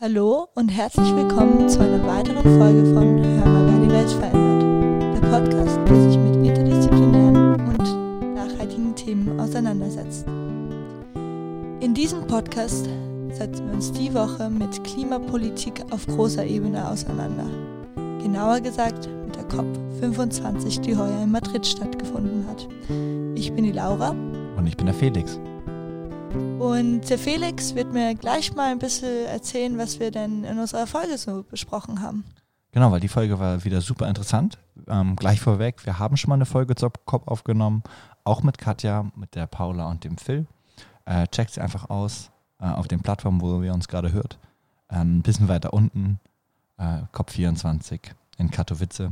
Hallo und herzlich willkommen zu einer weiteren Folge von Hör mal, wer die Welt verändert. Der Podcast, der sich mit interdisziplinären und nachhaltigen Themen auseinandersetzt. In diesem Podcast setzen wir uns die Woche mit Klimapolitik auf großer Ebene auseinander. Genauer gesagt mit der COP25, die heuer in Madrid stattgefunden hat. Ich bin die Laura. Und ich bin der Felix. Und der Felix wird mir gleich mal ein bisschen erzählen, was wir denn in unserer Folge so besprochen haben. Genau, weil die Folge war wieder super interessant. Ähm, gleich vorweg, wir haben schon mal eine Folge zur COP aufgenommen, auch mit Katja, mit der Paula und dem Phil. Äh, checkt sie einfach aus äh, auf den Plattformen, wo ihr uns gerade hört. Ähm, ein bisschen weiter unten, äh, COP24 in Katowice.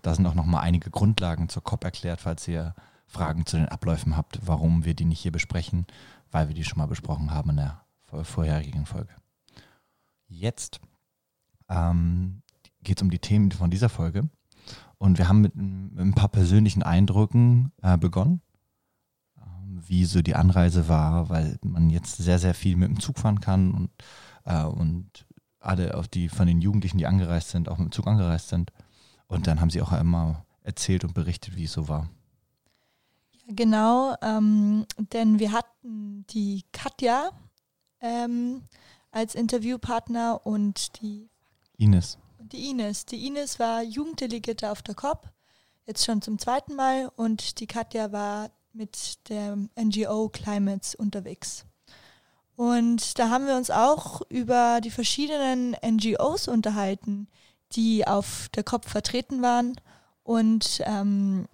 Da sind auch nochmal einige Grundlagen zur COP erklärt, falls ihr Fragen zu den Abläufen habt, warum wir die nicht hier besprechen weil wir die schon mal besprochen haben in der vorherigen Folge. Jetzt ähm, geht es um die Themen von dieser Folge. Und wir haben mit, mit ein paar persönlichen Eindrücken äh, begonnen, ähm, wie so die Anreise war, weil man jetzt sehr, sehr viel mit dem Zug fahren kann und, äh, und alle, auch die von den Jugendlichen, die angereist sind, auch mit dem Zug angereist sind. Und dann haben sie auch immer erzählt und berichtet, wie es so war. Genau, ähm, denn wir hatten die Katja ähm, als Interviewpartner und die Ines. Die Ines. Die Ines war Jugenddelegierte auf der COP, jetzt schon zum zweiten Mal, und die Katja war mit der NGO Climates unterwegs. Und da haben wir uns auch über die verschiedenen NGOs unterhalten, die auf der COP vertreten waren und ähm,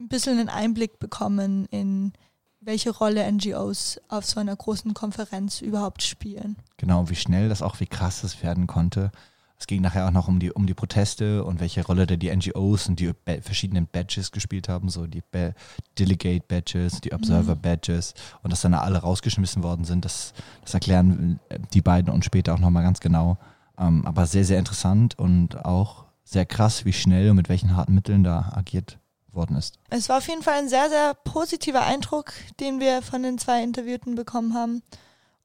ein bisschen einen Einblick bekommen in welche Rolle NGOs auf so einer großen Konferenz überhaupt spielen. Genau, wie schnell das auch, wie krass das werden konnte. Es ging nachher auch noch um die, um die Proteste und welche Rolle da die NGOs und die verschiedenen Badges gespielt haben, so die ba Delegate Badges, die Observer mhm. Badges und dass dann alle rausgeschmissen worden sind. Das, das erklären die beiden uns später auch nochmal ganz genau. Ähm, aber sehr, sehr interessant und auch sehr krass, wie schnell und mit welchen harten Mitteln da agiert worden ist. Es war auf jeden Fall ein sehr, sehr positiver Eindruck, den wir von den zwei Interviewten bekommen haben.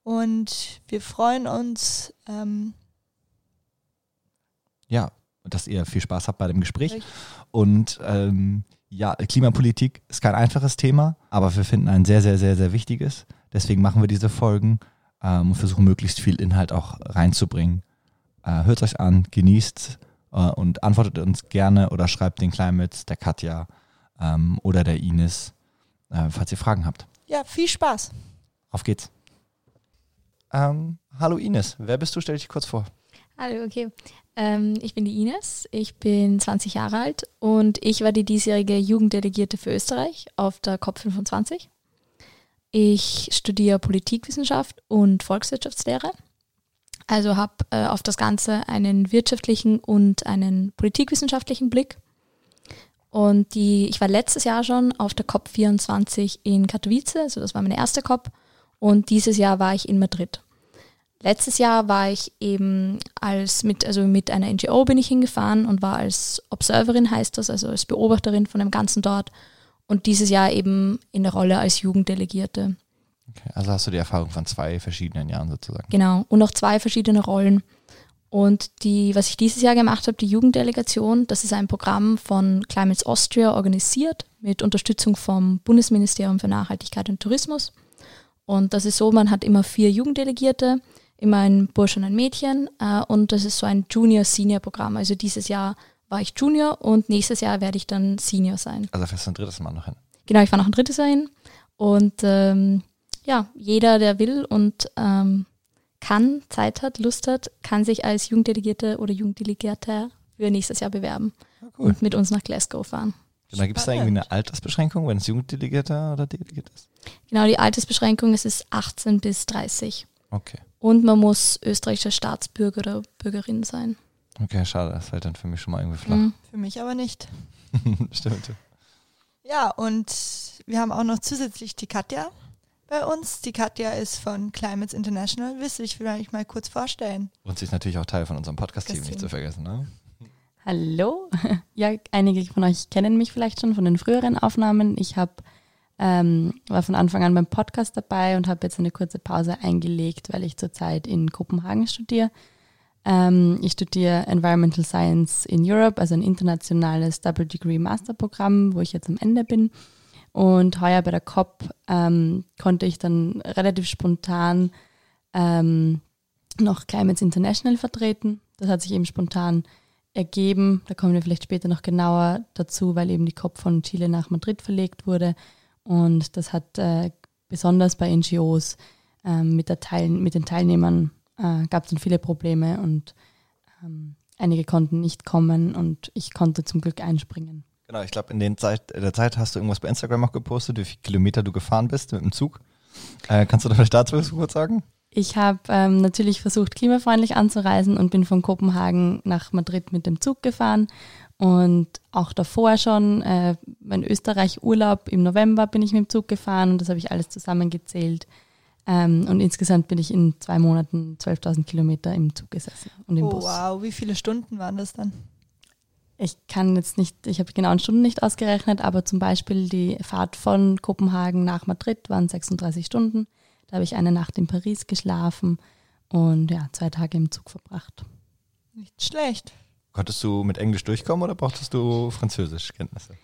Und wir freuen uns. Ähm ja, dass ihr viel Spaß habt bei dem Gespräch. Richtig. Und ähm, ja, Klimapolitik ist kein einfaches Thema, aber wir finden ein sehr, sehr, sehr, sehr wichtiges. Deswegen machen wir diese Folgen ähm, und versuchen möglichst viel Inhalt auch reinzubringen. Äh, hört euch an, genießt äh, und antwortet uns gerne oder schreibt den Climates, der Katja ähm, oder der Ines, äh, falls ihr Fragen habt. Ja, viel Spaß. Auf geht's. Ähm, hallo Ines, wer bist du? Stell dich kurz vor. Hallo, okay. Ähm, ich bin die Ines, ich bin 20 Jahre alt und ich war die diesjährige Jugenddelegierte für Österreich auf der COP25. Ich studiere Politikwissenschaft und Volkswirtschaftslehre also habe äh, auf das Ganze einen wirtschaftlichen und einen politikwissenschaftlichen Blick. Und die, ich war letztes Jahr schon auf der COP24 in Katowice, also das war meine erste COP. Und dieses Jahr war ich in Madrid. Letztes Jahr war ich eben als mit, also mit einer NGO bin ich hingefahren und war als Observerin heißt das, also als Beobachterin von dem Ganzen dort. Und dieses Jahr eben in der Rolle als Jugenddelegierte. Okay, also hast du die Erfahrung von zwei verschiedenen Jahren sozusagen. Genau, und noch zwei verschiedene Rollen. Und die, was ich dieses Jahr gemacht habe, die Jugenddelegation, das ist ein Programm von Climates Austria organisiert mit Unterstützung vom Bundesministerium für Nachhaltigkeit und Tourismus. Und das ist so, man hat immer vier Jugenddelegierte, immer ein Bursch und ein Mädchen. Äh, und das ist so ein Junior-Senior-Programm. Also dieses Jahr war ich Junior und nächstes Jahr werde ich dann Senior sein. Also fährst du ein drittes Mal noch hin? Genau, ich fahre noch ein drittes Jahr hin. Und ähm, ja, jeder, der will und ähm, kann, Zeit hat, Lust hat, kann sich als Jugenddelegierte oder Jugenddelegierter für nächstes Jahr bewerben ja, cool. und mit uns nach Glasgow fahren. Genau, gibt es da irgendwie eine Altersbeschränkung, wenn es Jugenddelegierter oder Delegiert ist? Genau, die Altersbeschränkung ist, ist 18 bis 30. Okay. Und man muss österreichischer Staatsbürger oder Bürgerin sein. Okay, schade, das fällt dann für mich schon mal irgendwie flach. Mhm. Für mich aber nicht. Stimmt. Ja, und wir haben auch noch zusätzlich die Katja, bei uns. Die Katja ist von Climates International. Willst du dich vielleicht mal kurz vorstellen? Und sie ist natürlich auch Teil von unserem Podcast-Team, nicht zu vergessen. Ne? Hallo. Ja, einige von euch kennen mich vielleicht schon von den früheren Aufnahmen. Ich habe ähm, war von Anfang an beim Podcast dabei und habe jetzt eine kurze Pause eingelegt, weil ich zurzeit in Kopenhagen studiere. Ähm, ich studiere Environmental Science in Europe, also ein internationales Double Degree Masterprogramm, wo ich jetzt am Ende bin. Und heuer bei der COP ähm, konnte ich dann relativ spontan ähm, noch Climates International vertreten. Das hat sich eben spontan ergeben. Da kommen wir vielleicht später noch genauer dazu, weil eben die COP von Chile nach Madrid verlegt wurde. Und das hat äh, besonders bei NGOs äh, mit, der Teil mit den Teilnehmern äh, gab es dann viele Probleme und ähm, einige konnten nicht kommen und ich konnte zum Glück einspringen. Genau, ich glaube, in den Zeit, in der Zeit hast du irgendwas bei Instagram auch gepostet, wie viele Kilometer du gefahren bist mit dem Zug. Äh, kannst du da vielleicht dazu was kurz sagen? Ich habe ähm, natürlich versucht, klimafreundlich anzureisen und bin von Kopenhagen nach Madrid mit dem Zug gefahren. Und auch davor schon, äh, mein Österreich-Urlaub im November bin ich mit dem Zug gefahren und das habe ich alles zusammengezählt. Ähm, und insgesamt bin ich in zwei Monaten 12.000 Kilometer im Zug gesessen und im oh, Bus. Wow, wie viele Stunden waren das dann? Ich kann jetzt nicht, ich habe die genauen Stunden nicht ausgerechnet, aber zum Beispiel die Fahrt von Kopenhagen nach Madrid waren 36 Stunden. Da habe ich eine Nacht in Paris geschlafen und ja, zwei Tage im Zug verbracht. Nicht schlecht. Konntest du mit Englisch durchkommen oder brauchtest du Französischkenntnisse?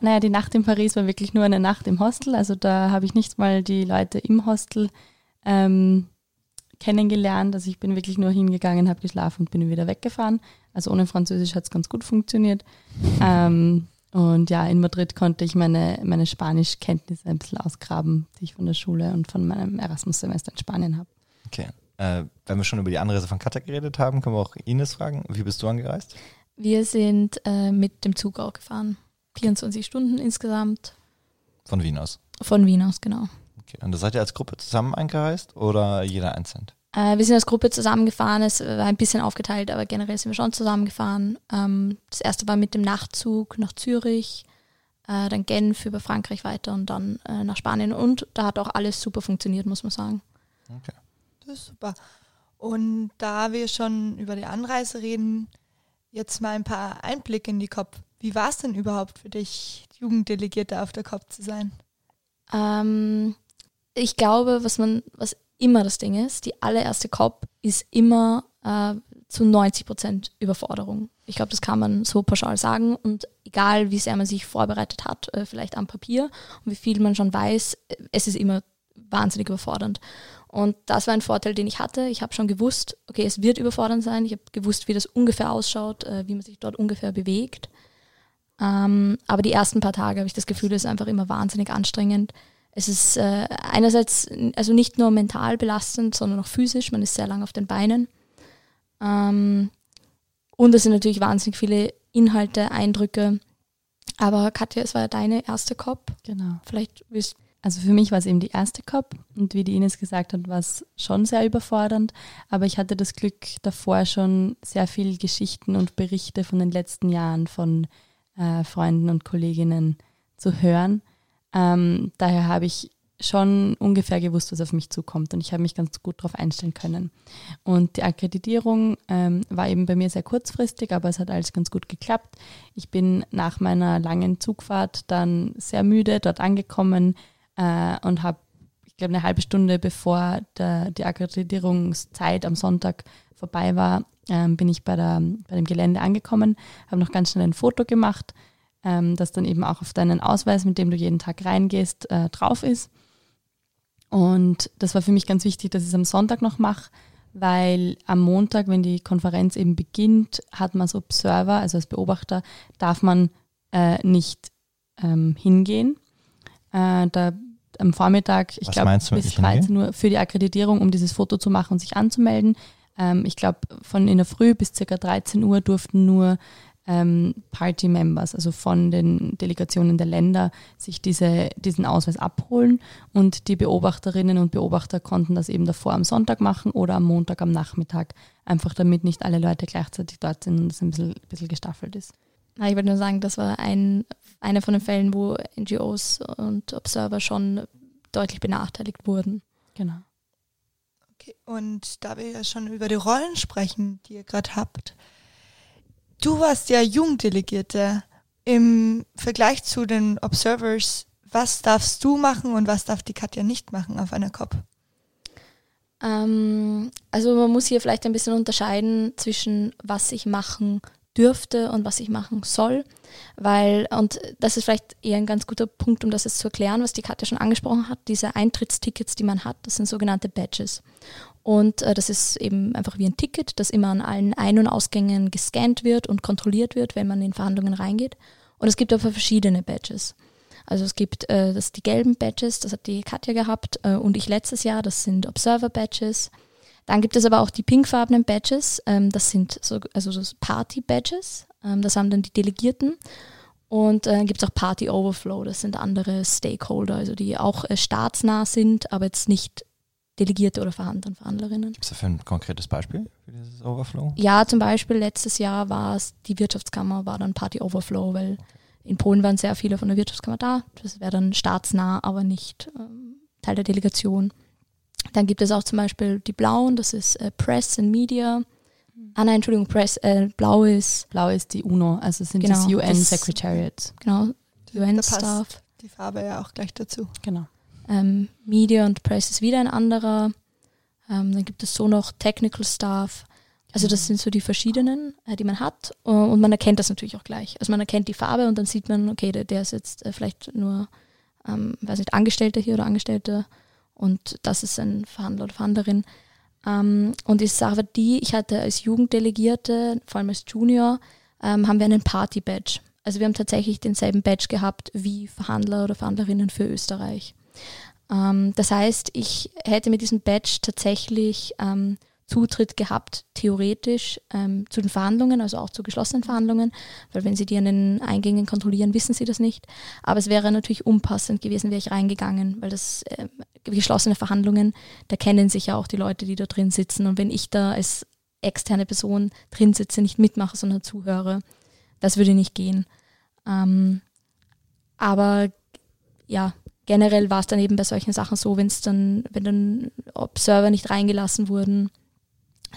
Naja, die Nacht in Paris war wirklich nur eine Nacht im Hostel. Also da habe ich nicht mal die Leute im Hostel ähm, kennengelernt. Also ich bin wirklich nur hingegangen, habe geschlafen und bin wieder weggefahren. Also ohne Französisch hat es ganz gut funktioniert. Ähm, und ja, in Madrid konnte ich meine, meine Spanischkenntnisse ein bisschen ausgraben, die ich von der Schule und von meinem Erasmus-Semester in Spanien habe. Okay. Äh, wenn wir schon über die Anreise von Katja geredet haben, können wir auch Ines fragen. Wie bist du angereist? Wir sind äh, mit dem Zug auch gefahren. 24 Stunden insgesamt. Von Wien aus? Von Wien aus, genau. Okay. Und da seid ihr als Gruppe zusammen eingereist oder jeder einzeln? Äh, wir sind als Gruppe zusammengefahren. Es war ein bisschen aufgeteilt, aber generell sind wir schon zusammengefahren. Ähm, das erste war mit dem Nachtzug nach Zürich, äh, dann Genf über Frankreich weiter und dann äh, nach Spanien. Und da hat auch alles super funktioniert, muss man sagen. Okay. Das ist super. Und da wir schon über die Anreise reden, jetzt mal ein paar Einblicke in die Kopf. Wie war es denn überhaupt für dich, Jugenddelegierte auf der COP zu sein? Ähm, ich glaube, was man, was immer das Ding ist, die allererste COP ist immer äh, zu 90 Prozent Überforderung. Ich glaube, das kann man so pauschal sagen. Und egal, wie sehr man sich vorbereitet hat, äh, vielleicht am Papier und wie viel man schon weiß, es ist immer wahnsinnig überfordernd. Und das war ein Vorteil, den ich hatte. Ich habe schon gewusst, okay, es wird überfordernd sein. Ich habe gewusst, wie das ungefähr ausschaut, äh, wie man sich dort ungefähr bewegt. Ähm, aber die ersten paar Tage habe ich das Gefühl, es ist einfach immer wahnsinnig anstrengend. Es ist äh, einerseits also nicht nur mental belastend, sondern auch physisch. Man ist sehr lang auf den Beinen. Ähm, und es sind natürlich wahnsinnig viele Inhalte, Eindrücke. Aber Katja, es war ja deine erste COP. Genau. Vielleicht willst also für mich war es eben die erste COP und wie die Ines gesagt hat, war es schon sehr überfordernd. Aber ich hatte das Glück, davor schon sehr viele Geschichten und Berichte von den letzten Jahren von äh, Freunden und Kolleginnen zu hören. Ähm, daher habe ich schon ungefähr gewusst, was auf mich zukommt und ich habe mich ganz gut darauf einstellen können. Und die Akkreditierung ähm, war eben bei mir sehr kurzfristig, aber es hat alles ganz gut geklappt. Ich bin nach meiner langen Zugfahrt dann sehr müde dort angekommen äh, und habe, ich glaube, eine halbe Stunde bevor der, die Akkreditierungszeit am Sonntag vorbei war, ähm, bin ich bei, der, bei dem Gelände angekommen, habe noch ganz schnell ein Foto gemacht, ähm, das dann eben auch auf deinen Ausweis, mit dem du jeden Tag reingehst, äh, drauf ist. Und das war für mich ganz wichtig, dass ich es am Sonntag noch mache, weil am Montag, wenn die Konferenz eben beginnt, hat man als Observer, also als Beobachter, darf man äh, nicht ähm, hingehen. Äh, da am Vormittag, ich glaube bis 13 Uhr für die Akkreditierung, um dieses Foto zu machen und sich anzumelden. Ähm, ich glaube, von in der Früh bis ca. 13 Uhr durften nur ähm, Party Members, also von den Delegationen der Länder, sich diese, diesen Ausweis abholen und die Beobachterinnen und Beobachter konnten das eben davor am Sonntag machen oder am Montag am Nachmittag, einfach damit nicht alle Leute gleichzeitig dort sind und es ein bisschen, ein bisschen gestaffelt ist. Ich würde nur sagen, das war ein, einer von den Fällen, wo NGOs und Observer schon deutlich benachteiligt wurden. Genau. Okay, und da wir ja schon über die Rollen sprechen, die ihr gerade habt, du warst ja Jugenddelegierte. Im Vergleich zu den Observers, was darfst du machen und was darf die Katja nicht machen auf einer COP? Ähm, also man muss hier vielleicht ein bisschen unterscheiden zwischen was ich machen dürfte und was ich machen soll, weil, und das ist vielleicht eher ein ganz guter Punkt, um das jetzt zu erklären, was die Katja schon angesprochen hat, diese Eintrittstickets, die man hat, das sind sogenannte Badges. Und äh, das ist eben einfach wie ein Ticket, das immer an allen Ein- und Ausgängen gescannt wird und kontrolliert wird, wenn man in Verhandlungen reingeht. Und es gibt aber verschiedene Badges. Also es gibt äh, das, die gelben Badges, das hat die Katja gehabt äh, und ich letztes Jahr, das sind Observer-Badges. Dann gibt es aber auch die pinkfarbenen Badges, ähm, das sind so, also so Party-Badges, ähm, das haben dann die Delegierten. Und äh, gibt es auch Party Overflow, das sind andere Stakeholder, also die auch äh, staatsnah sind, aber jetzt nicht Delegierte oder Verhandler und Verhandlerinnen. Gibt es dafür ein konkretes Beispiel für dieses Overflow? Ja, zum Beispiel letztes Jahr war es, die Wirtschaftskammer war dann Party Overflow, weil in Polen waren sehr viele von der Wirtschaftskammer da. Das wäre dann staatsnah, aber nicht ähm, Teil der Delegation. Dann gibt es auch zum Beispiel die Blauen, das ist äh, Press and Media. Ah nein, Entschuldigung, Press, äh, Blau ist. Blau ist die UNO, also sind Genau, das UN Secretariat. Genau, UN-Staff. passt die Farbe ja auch gleich dazu. Genau. Ähm, Media und Press ist wieder ein anderer. Ähm, dann gibt es so noch Technical Staff. Also das sind so die verschiedenen, äh, die man hat. Äh, Und man erkennt das natürlich auch gleich. Also man erkennt die Farbe und dann sieht man, okay, der, der ist jetzt äh, vielleicht nur, ähm, weiß nicht, Angestellter hier oder Angestellte und das ist ein Verhandler oder Verhandlerin. Ähm, und Sache war die, ich hatte als Jugenddelegierte, vor allem als Junior, ähm, haben wir einen Party-Badge. Also wir haben tatsächlich denselben Badge gehabt wie Verhandler oder Verhandlerinnen für Österreich. Ähm, das heißt, ich hätte mit diesem Badge tatsächlich ähm, Zutritt gehabt, theoretisch, ähm, zu den Verhandlungen, also auch zu geschlossenen Verhandlungen, weil wenn Sie die an den Eingängen kontrollieren, wissen Sie das nicht. Aber es wäre natürlich unpassend gewesen, wäre ich reingegangen, weil das ähm, geschlossene Verhandlungen, da kennen sich ja auch die Leute, die da drin sitzen. Und wenn ich da als externe Person drin sitze, nicht mitmache, sondern zuhöre, das würde nicht gehen. Ähm, aber ja, generell war es dann eben bei solchen Sachen so, wenn es dann, wenn dann Observer nicht reingelassen wurden,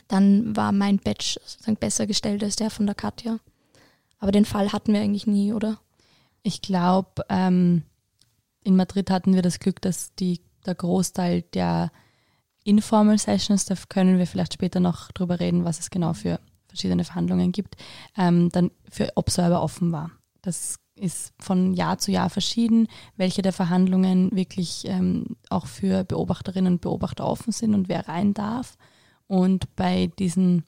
dann war mein Badge sozusagen besser gestellt als der von der Katja. Aber den Fall hatten wir eigentlich nie, oder? Ich glaube, ähm, in Madrid hatten wir das Glück, dass die, der Großteil der Informal Sessions, da können wir vielleicht später noch drüber reden, was es genau für verschiedene Verhandlungen gibt, ähm, dann für Observer offen war. Das ist von Jahr zu Jahr verschieden, welche der Verhandlungen wirklich ähm, auch für Beobachterinnen und Beobachter offen sind und wer rein darf. Und bei diesen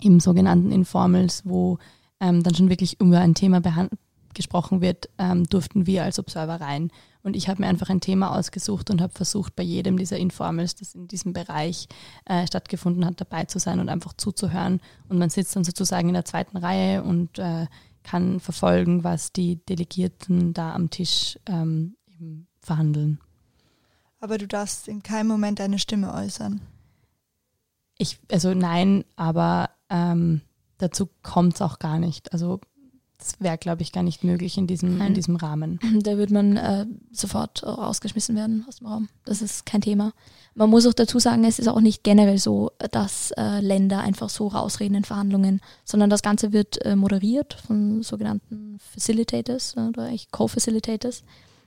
im sogenannten Informals, wo ähm, dann schon wirklich über ein Thema gesprochen wird, ähm, durften wir als Observer rein. Und ich habe mir einfach ein Thema ausgesucht und habe versucht, bei jedem dieser Informals, das in diesem Bereich äh, stattgefunden hat, dabei zu sein und einfach zuzuhören. Und man sitzt dann sozusagen in der zweiten Reihe und äh, kann verfolgen, was die Delegierten da am Tisch ähm, verhandeln. Aber du darfst in keinem Moment deine Stimme äußern. Ich, also nein, aber ähm, dazu kommt es auch gar nicht. Also das wäre, glaube ich, gar nicht möglich in diesem, in diesem Rahmen. Da wird man äh, sofort rausgeschmissen werden aus dem Raum. Das ist kein Thema. Man muss auch dazu sagen, es ist auch nicht generell so, dass äh, Länder einfach so rausreden in Verhandlungen, sondern das Ganze wird äh, moderiert von sogenannten Facilitators äh, oder eigentlich Co-Facilitators.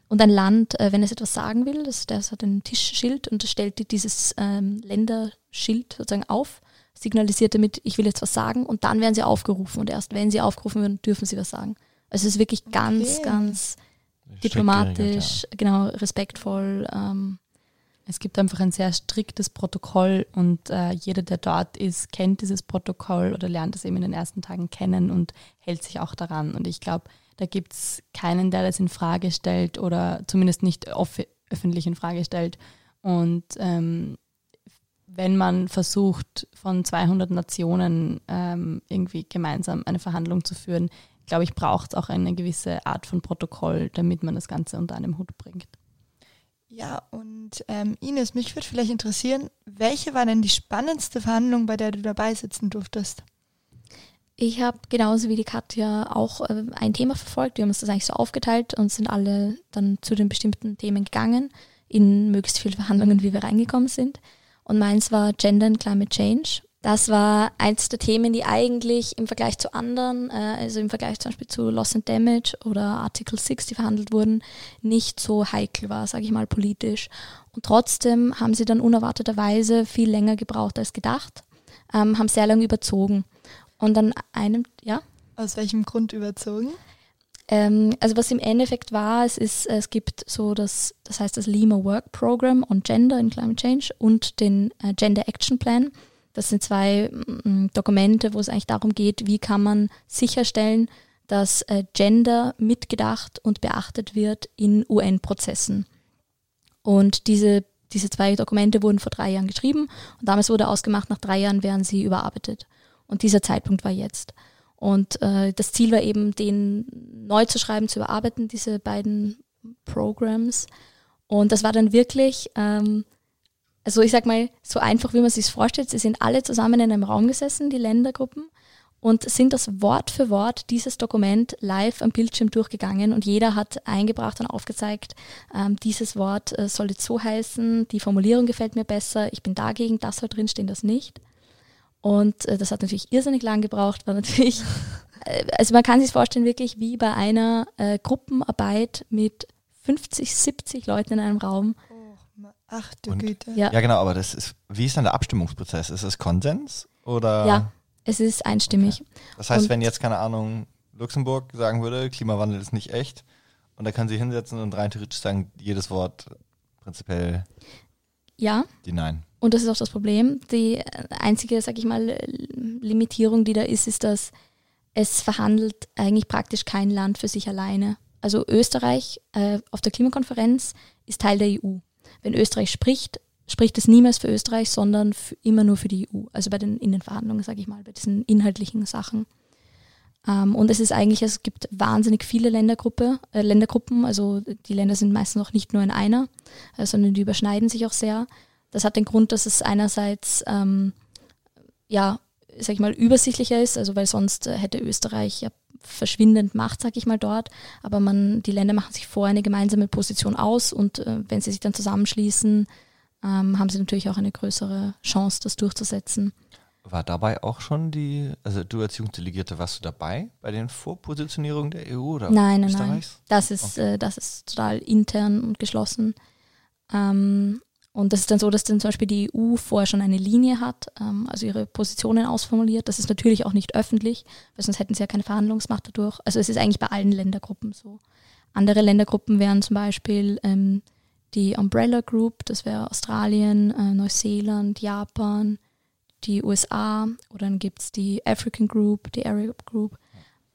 Und ein Land, äh, wenn es etwas sagen will, das, das hat ein Tischschild und das stellt die- dieses ähm, Länderschild sozusagen auf, signalisiert damit, ich will jetzt was sagen und dann werden sie aufgerufen und erst wenn sie aufgerufen werden, dürfen sie was sagen. Also es ist wirklich ganz, Okay. ganz diplomatisch, genau, respektvoll. Ähm, Es gibt einfach ein sehr striktes Protokoll und äh, jeder, der dort ist, kennt dieses Protokoll oder lernt es eben in den ersten Tagen kennen und hält sich auch daran. Und ich glaube, da gibt es keinen, der das in Frage stellt oder zumindest nicht öffentlich in Frage stellt. Und ähm, wenn man versucht, von 200 Nationen ähm, irgendwie gemeinsam eine Verhandlung zu führen, glaube ich, braucht es auch eine gewisse Art von Protokoll, damit man das Ganze unter einem Hut bringt. Ja, und ähm, Ines, mich würde vielleicht interessieren, welche war denn die spannendste Verhandlung, bei der du dabei sitzen durftest? Ich habe genauso wie die Katja auch äh, ein Thema verfolgt. Wir haben uns das eigentlich so aufgeteilt und sind alle dann zu den bestimmten Themen gegangen, in möglichst viele Verhandlungen, wie wir reingekommen sind. Und meins war Gender and Climate Change, Das war eins der Themen, die eigentlich im Vergleich zu anderen, äh, also im Vergleich zum Beispiel zu Loss and Damage oder Article 6, die verhandelt wurden, nicht so heikel war, sage ich mal politisch. Und trotzdem haben sie dann unerwarteterweise viel länger gebraucht als gedacht, ähm, haben sehr lange überzogen. Und an einem, ja? Aus welchem Grund überzogen? Ähm, also was im Endeffekt war, es ist, es gibt so das, das heißt das Lima Work Program on Gender in Climate Change und den äh, Gender Action Plan. Das sind zwei mm, Dokumente, wo es eigentlich darum geht, wie kann man sicherstellen, dass äh, Gender mitgedacht und beachtet wird in UN-Prozessen. Und diese, diese zwei Dokumente wurden vor drei Jahren geschrieben und damals wurde ausgemacht, nach drei Jahren werden sie überarbeitet. Und dieser Zeitpunkt war jetzt. Und äh, das Ziel war eben, den neu zu schreiben, zu überarbeiten, diese beiden Programs. Und das war dann wirklich, ähm, also ich sag mal, so einfach, wie man sich vorstellt. Sie sind alle zusammen in einem Raum gesessen, die Ländergruppen, und sind das Wort für Wort dieses Dokument live am Bildschirm durchgegangen und jeder hat eingebracht und aufgezeigt, ähm, dieses Wort äh, soll jetzt so heißen, die Formulierung gefällt mir besser, ich bin dagegen, das soll drinstehen, das nicht. Und äh, das hat natürlich irrsinnig lang gebraucht, war natürlich, äh, also man kann sich vorstellen, wirklich wie bei einer äh, Gruppenarbeit mit 50, 70 Leuten in einem Raum. Oh, ach du Und- Güte. Ja. Ja, genau, aber das ist, wie ist dann der Abstimmungsprozess? Ist es Konsens oder? Ja, es ist einstimmig. Das heißt, Und- wenn jetzt, keine Ahnung, Luxemburg sagen würde, Klimawandel ist nicht echt, und da kann sie hinsetzen und rein theoretisch sagen, jedes Wort prinzipiell Ja, die Nein. Und das ist auch das Problem. Die einzige, sag ich mal, Limitierung, die da ist, ist, dass es verhandelt eigentlich praktisch kein Land für sich alleine. Also Österreich äh, auf der Klimakonferenz ist Teil der EU. Wenn Österreich spricht, spricht es niemals für Österreich, sondern f- immer nur für die EU. Also bei den Verhandlungen, sage ich mal, bei diesen inhaltlichen Sachen. Ähm, und es ist eigentlich, es gibt wahnsinnig viele Ländergruppe, äh, Ländergruppen. Also die Länder sind meistens auch nicht nur in einer, äh, sondern die überschneiden sich auch sehr. Das hat den Grund, dass es einerseits ähm, ja, sag ich mal, übersichtlicher ist, also weil sonst äh, hätte Österreich ja verschwindend Macht, sag ich mal, dort. Aber man, die Länder machen sich vor eine gemeinsame Position aus und äh, wenn sie sich dann zusammenschließen, ähm, haben sie natürlich auch eine größere Chance, das durchzusetzen. War dabei auch schon die, also du als Jugenddelegierte, warst du dabei bei den Vorpositionierungen der EU oder Nein, nein, nein. Das ist, äh, das ist total intern und geschlossen. Ähm, und das ist dann so, dass dann zum Beispiel die EU vorher schon eine Linie hat, ähm, also ihre Positionen ausformuliert. Das ist natürlich auch nicht öffentlich, weil sonst hätten sie ja keine Verhandlungsmacht dadurch. Also es ist eigentlich bei allen Ländergruppen so. Andere Ländergruppen wären zum Beispiel ähm, die Umbrella Group, das wäre Australien, äh, Neuseeland, Japan, die USA oder dann gibt es die African Group, die Arab Group.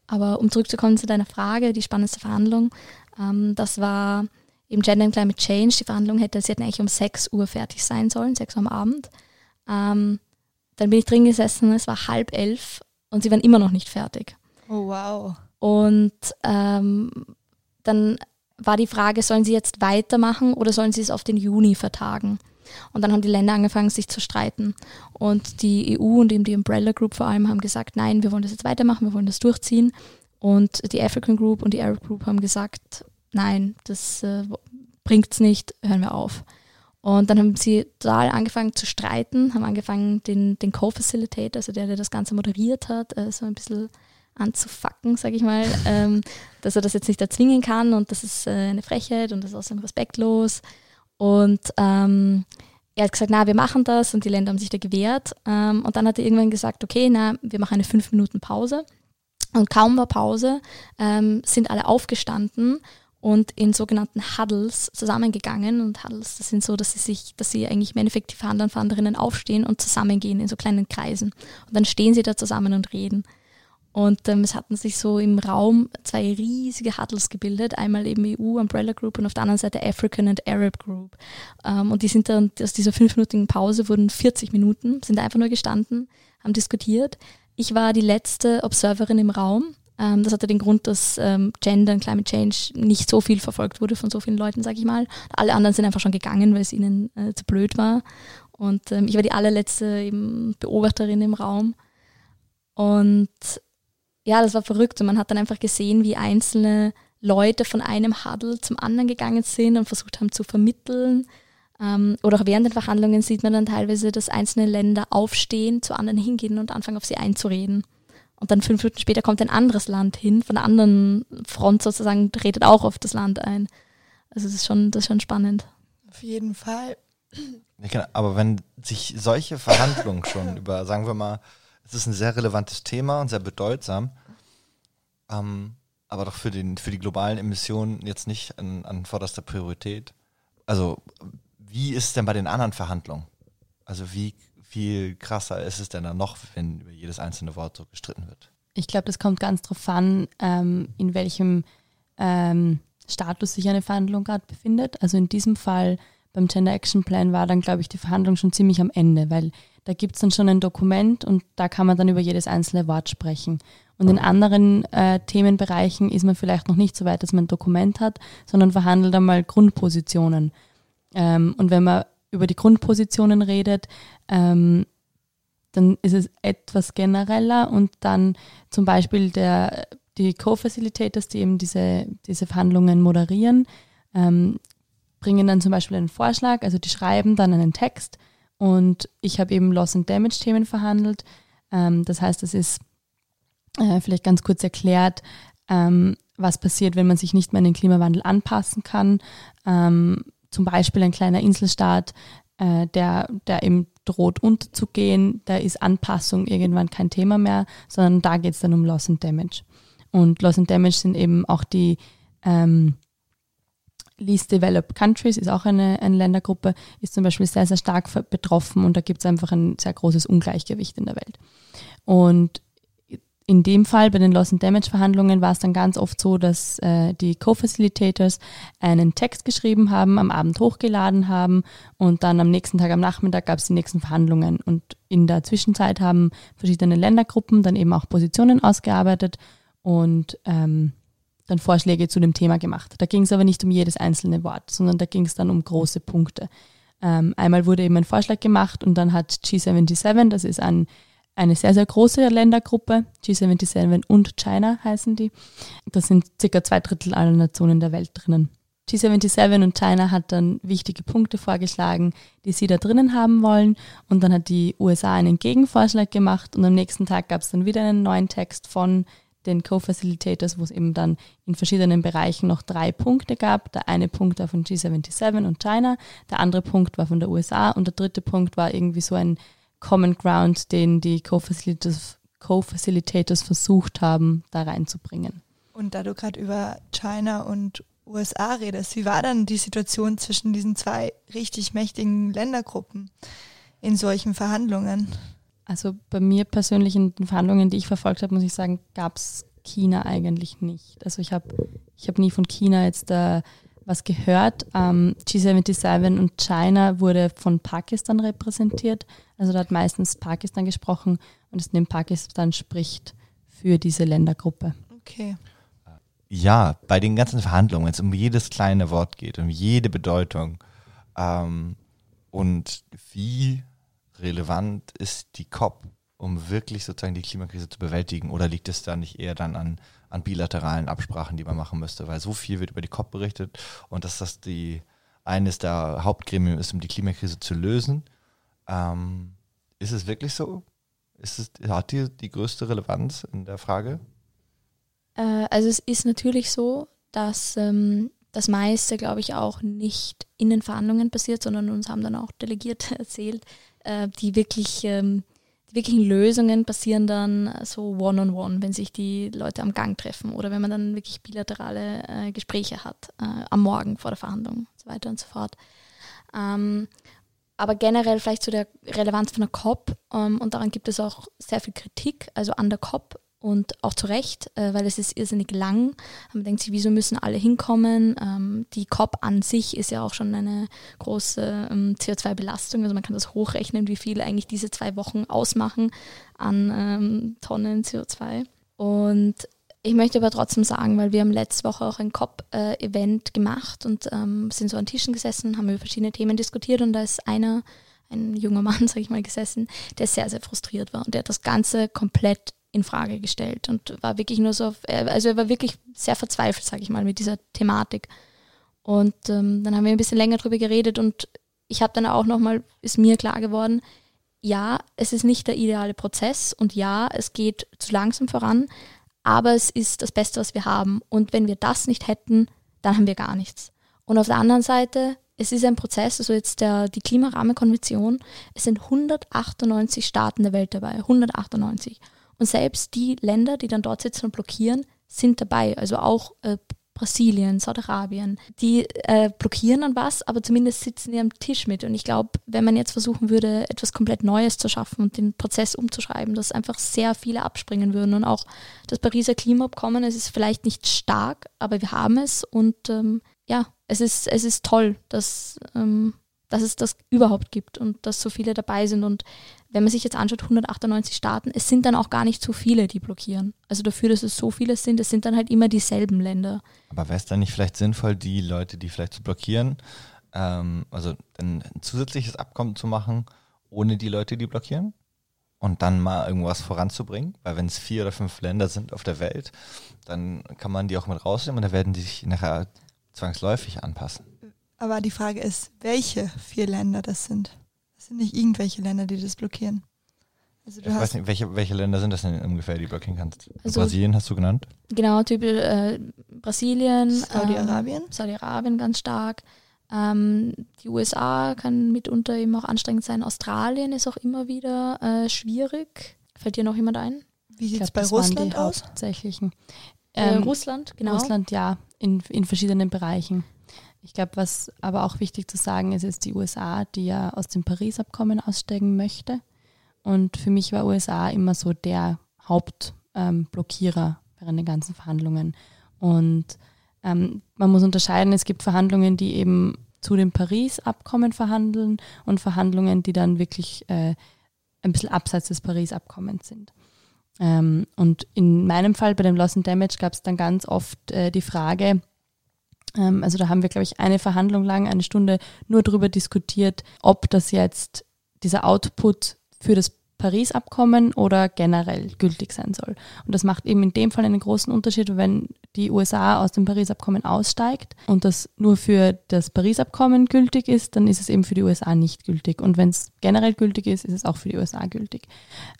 Aber um zurückzukommen zu deiner Frage, die spannendste Verhandlung, ähm, das war eben Gender and Climate Change. Die Verhandlung hätte, sie hätten eigentlich um 6 Uhr fertig sein sollen, 6 Uhr am Abend. Ähm, dann bin ich drin gesessen, es war halb elf und sie waren immer noch nicht fertig. Oh, wow. Und ähm, dann war die Frage, sollen sie jetzt weitermachen oder sollen sie es auf den Juni vertagen? Und dann haben die Länder angefangen, sich zu streiten. Und die EU und eben die Umbrella Group vor allem haben gesagt, nein, wir wollen das jetzt weitermachen, wir wollen das durchziehen. Und die African Group und die Arab Group haben gesagt, nein, das äh, bringt's nicht, hören wir auf. Und dann haben sie total angefangen zu streiten, haben angefangen, den, den Co-Facilitator, also der, der das Ganze moderiert hat, äh, so ein bisschen anzufacken, sage ich mal, ähm, dass er das jetzt nicht erzwingen kann und das ist äh, eine Frechheit und das ist außerdem respektlos. Und ähm, er hat gesagt, na, wir machen das und die Länder haben sich da gewehrt. Ähm, und dann hat er irgendwann gesagt, okay, na, wir machen eine fünf Minuten Pause. Und kaum war Pause, ähm, sind alle aufgestanden und in sogenannten Huddles zusammengegangen. Und Huddles, das sind so, dass sie sich, dass sie eigentlich im Endeffekt die Fahnder und Fahrerinnen aufstehen und zusammengehen in so kleinen Kreisen. Und dann stehen sie da zusammen und reden. Und ähm, es hatten sich so im Raum zwei riesige Huddles gebildet, einmal eben EU, Umbrella Group und auf der anderen Seite African and Arab Group. Ähm, und die sind dann aus dieser fünfminütigen Pause wurden 40 Minuten, sind einfach nur gestanden, haben diskutiert. Ich war die letzte Observerin im Raum. Ähm, das hatte den Grund, dass ähm, Gender und Climate Change nicht so viel verfolgt wurde von so vielen Leuten, sage ich mal. Alle anderen sind einfach schon gegangen, weil es ihnen äh, zu blöd war. Und ähm, ich war die allerletzte eben Beobachterin im Raum. Und ja, das war verrückt. Und man hat dann einfach gesehen, wie einzelne Leute von einem Huddle zum anderen gegangen sind und versucht haben zu vermitteln. Ähm, oder auch während den Verhandlungen sieht man dann teilweise, dass einzelne Länder aufstehen, zu anderen hingehen und anfangen auf sie einzureden. Und dann fünf Minuten später kommt ein anderes Land hin, von der anderen Front sozusagen, redet auch auf das Land ein. Also das ist schon, das ist schon spannend. Auf jeden Fall. Ja, genau. Aber wenn sich solche Verhandlungen schon über, sagen wir mal, es ist ein sehr relevantes Thema und sehr bedeutsam, ähm, aber doch für, den, für die globalen Emissionen jetzt nicht an, an vorderster Priorität. Also wie ist es denn bei den anderen Verhandlungen? Also wie viel krasser ist es denn dann noch, wenn über jedes einzelne Wort so gestritten wird? Ich glaube, das kommt ganz drauf an, ähm, in welchem ähm, Status sich eine Verhandlung gerade befindet. Also in diesem Fall beim Gender Action Plan war dann, glaube ich, die Verhandlung schon ziemlich am Ende, weil da gibt es dann schon ein Dokument und da kann man dann über jedes einzelne Wort sprechen. Und in anderen äh, Themenbereichen ist man vielleicht noch nicht so weit, dass man ein Dokument hat, sondern verhandelt einmal Grundpositionen. Ähm, und wenn man über die Grundpositionen redet, ähm, dann ist es etwas genereller und dann zum Beispiel der, die Co-Facilitators, die eben diese, diese Verhandlungen moderieren, ähm, bringen dann zum Beispiel einen Vorschlag, also die schreiben dann einen Text und ich habe eben Loss and Damage Themen verhandelt. Ähm, das heißt, es ist äh, vielleicht ganz kurz erklärt, ähm, was passiert, wenn man sich nicht mehr an den Klimawandel anpassen kann. Ähm, zum Beispiel ein kleiner Inselstaat, äh, der, der eben droht unterzugehen, da ist Anpassung irgendwann kein Thema mehr, sondern da geht es dann um Loss and Damage. Und Loss and Damage sind eben auch die ähm, Least Developed Countries, ist auch eine, eine Ländergruppe, ist zum Beispiel sehr, sehr stark betroffen und da gibt es einfach ein sehr großes Ungleichgewicht in der Welt. Und in dem Fall bei den Loss and Damage Verhandlungen war es dann ganz oft so, dass äh, die Co-Facilitators einen Text geschrieben haben, am Abend hochgeladen haben und dann am nächsten Tag am Nachmittag gab es die nächsten Verhandlungen. Und in der Zwischenzeit haben verschiedene Ländergruppen dann eben auch Positionen ausgearbeitet und ähm, dann Vorschläge zu dem Thema gemacht. Da ging es aber nicht um jedes einzelne Wort, sondern da ging es dann um große Punkte. Ähm, einmal wurde eben ein Vorschlag gemacht und dann hat G77, das ist ein eine sehr, sehr große Ländergruppe. G77 und China heißen die. Das sind circa zwei Drittel aller Nationen der Welt drinnen. G77 und China hat dann wichtige Punkte vorgeschlagen, die sie da drinnen haben wollen. Und dann hat die USA einen Gegenvorschlag gemacht und am nächsten Tag gab es dann wieder einen neuen Text von den Co-Facilitators, wo es eben dann in verschiedenen Bereichen noch drei Punkte gab. Der eine Punkt war von G77 und China, der andere Punkt war von der USA und der dritte Punkt war irgendwie so ein Common Ground, den die Co-Facilitators Co versucht haben, da reinzubringen. Und da du gerade über China und USA redest, wie war dann die Situation zwischen diesen zwei richtig mächtigen Ländergruppen in solchen Verhandlungen? Also bei mir persönlich in den Verhandlungen, die ich verfolgt habe, muss ich sagen, gab es China eigentlich nicht. Also ich habe ich hab nie von China jetzt da was gehört. Ähm, G77 und China wurde von Pakistan repräsentiert. Also da hat meistens Pakistan gesprochen und es nimmt Pakistan spricht für diese Ländergruppe. Okay. Ja, bei den ganzen Verhandlungen, wenn es um jedes kleine Wort geht, um jede Bedeutung ähm, und wie relevant ist die COP, um wirklich sozusagen die Klimakrise zu bewältigen? Oder liegt es da nicht eher dann an, an bilateralen Absprachen, die man machen müsste? Weil so viel wird über die COP berichtet und dass das die eines der Hauptgremien ist, um die Klimakrise zu lösen. Ähm, ist es wirklich so? Ist es, hat die die größte Relevanz in der Frage? Äh, also es ist natürlich so, dass ähm, das meiste, glaube ich, auch nicht in den Verhandlungen passiert, sondern uns haben dann auch Delegierte erzählt, äh, die wirklich ähm, die wirklichen Lösungen passieren dann so one-on-one, -on -one, wenn sich die Leute am Gang treffen oder wenn man dann wirklich bilaterale äh, Gespräche hat, äh, am Morgen vor der Verhandlung und so weiter und so fort. Ähm, aber generell vielleicht zu der Relevanz von der COP ähm, und daran gibt es auch sehr viel Kritik, also an der COP und auch zu Recht, äh, weil es ist irrsinnig lang. Man denkt sich, wieso müssen alle hinkommen? Ähm, die COP an sich ist ja auch schon eine große ähm, CO2-Belastung. Also man kann das hochrechnen, wie viel eigentlich diese zwei Wochen ausmachen an ähm, Tonnen CO2. Und ich möchte aber trotzdem sagen, weil wir haben letzte Woche auch ein COP-Event gemacht und ähm, sind so an Tischen gesessen, haben über verschiedene Themen diskutiert und da ist einer, ein junger Mann, sage ich mal, gesessen, der sehr, sehr frustriert war und der hat das Ganze komplett in Frage gestellt und war wirklich nur so, auf, also er war wirklich sehr verzweifelt, sage ich mal, mit dieser Thematik. Und ähm, dann haben wir ein bisschen länger drüber geredet und ich habe dann auch nochmal, ist mir klar geworden, ja, es ist nicht der ideale Prozess und ja, es geht zu langsam voran, aber es ist das Beste, was wir haben. Und wenn wir das nicht hätten, dann haben wir gar nichts. Und auf der anderen Seite, es ist ein Prozess, also jetzt der, die Klimarahmenkonvention, es sind 198 Staaten der Welt dabei, 198. Und selbst die Länder, die dann dort sitzen und blockieren, sind dabei. Also auch äh, Brasilien, Saudi-Arabien, die äh, blockieren dann was, aber zumindest sitzen die am Tisch mit. Und ich glaube, wenn man jetzt versuchen würde, etwas komplett Neues zu schaffen und den Prozess umzuschreiben, dass einfach sehr viele abspringen würden. Und auch das Pariser Klimaabkommen, es ist vielleicht nicht stark, aber wir haben es. Und ähm, ja, es ist, es ist toll, dass, ähm, dass es das überhaupt gibt und dass so viele dabei sind. Und wenn man sich jetzt anschaut, 198 Staaten, es sind dann auch gar nicht so viele, die blockieren. Also dafür, dass es so viele sind, es sind dann halt immer dieselben Länder. Aber wäre es dann nicht vielleicht sinnvoll, die Leute, die vielleicht zu blockieren, ähm, also ein, ein zusätzliches Abkommen zu machen, ohne die Leute, die blockieren? Und dann mal irgendwas voranzubringen? Weil wenn es vier oder fünf Länder sind auf der Welt, dann kann man die auch mit rausnehmen und dann werden die sich nachher zwangsläufig anpassen. Aber die Frage ist, welche vier Länder das sind. Das sind nicht irgendwelche Länder, die das blockieren. Also ich weiß nicht, welche, welche Länder sind das denn ungefähr, die blockieren kannst? Also, Brasilien hast du genannt? Genau, Typ äh, Brasilien, Saudi-Arabien. Ähm, Saudi-Arabien ganz stark. Ähm, die USA kann mitunter eben auch anstrengend sein. Australien ist auch immer wieder äh, schwierig. Fällt dir noch jemand ein? Wie sieht es bei Russland aus? Hauptsächlichen. Äh, ähm, Russland, genau. Russland, ja, in, in verschiedenen Bereichen. Ich glaube, was aber auch wichtig zu sagen ist, ist die USA, die ja aus dem Paris-Abkommen aussteigen möchte. Und für mich war USA immer so der Hauptblockierer ähm, während den ganzen Verhandlungen. Und ähm, man muss unterscheiden, es gibt Verhandlungen, die eben zu dem Paris-Abkommen verhandeln und Verhandlungen, die dann wirklich äh, ein bisschen abseits des Paris-Abkommens sind. Ähm, und in meinem Fall bei dem Loss and Damage gab es dann ganz oft äh, die Frage, also da haben wir, glaube ich, eine Verhandlung lang, eine Stunde nur darüber diskutiert, ob das jetzt dieser Output für das Paris-Abkommen oder generell gültig sein soll. Und das macht eben in dem Fall einen großen Unterschied, wenn die USA aus dem Paris-Abkommen aussteigt und das nur für das Paris-Abkommen gültig ist, dann ist es eben für die USA nicht gültig. Und wenn es generell gültig ist, ist es auch für die USA gültig.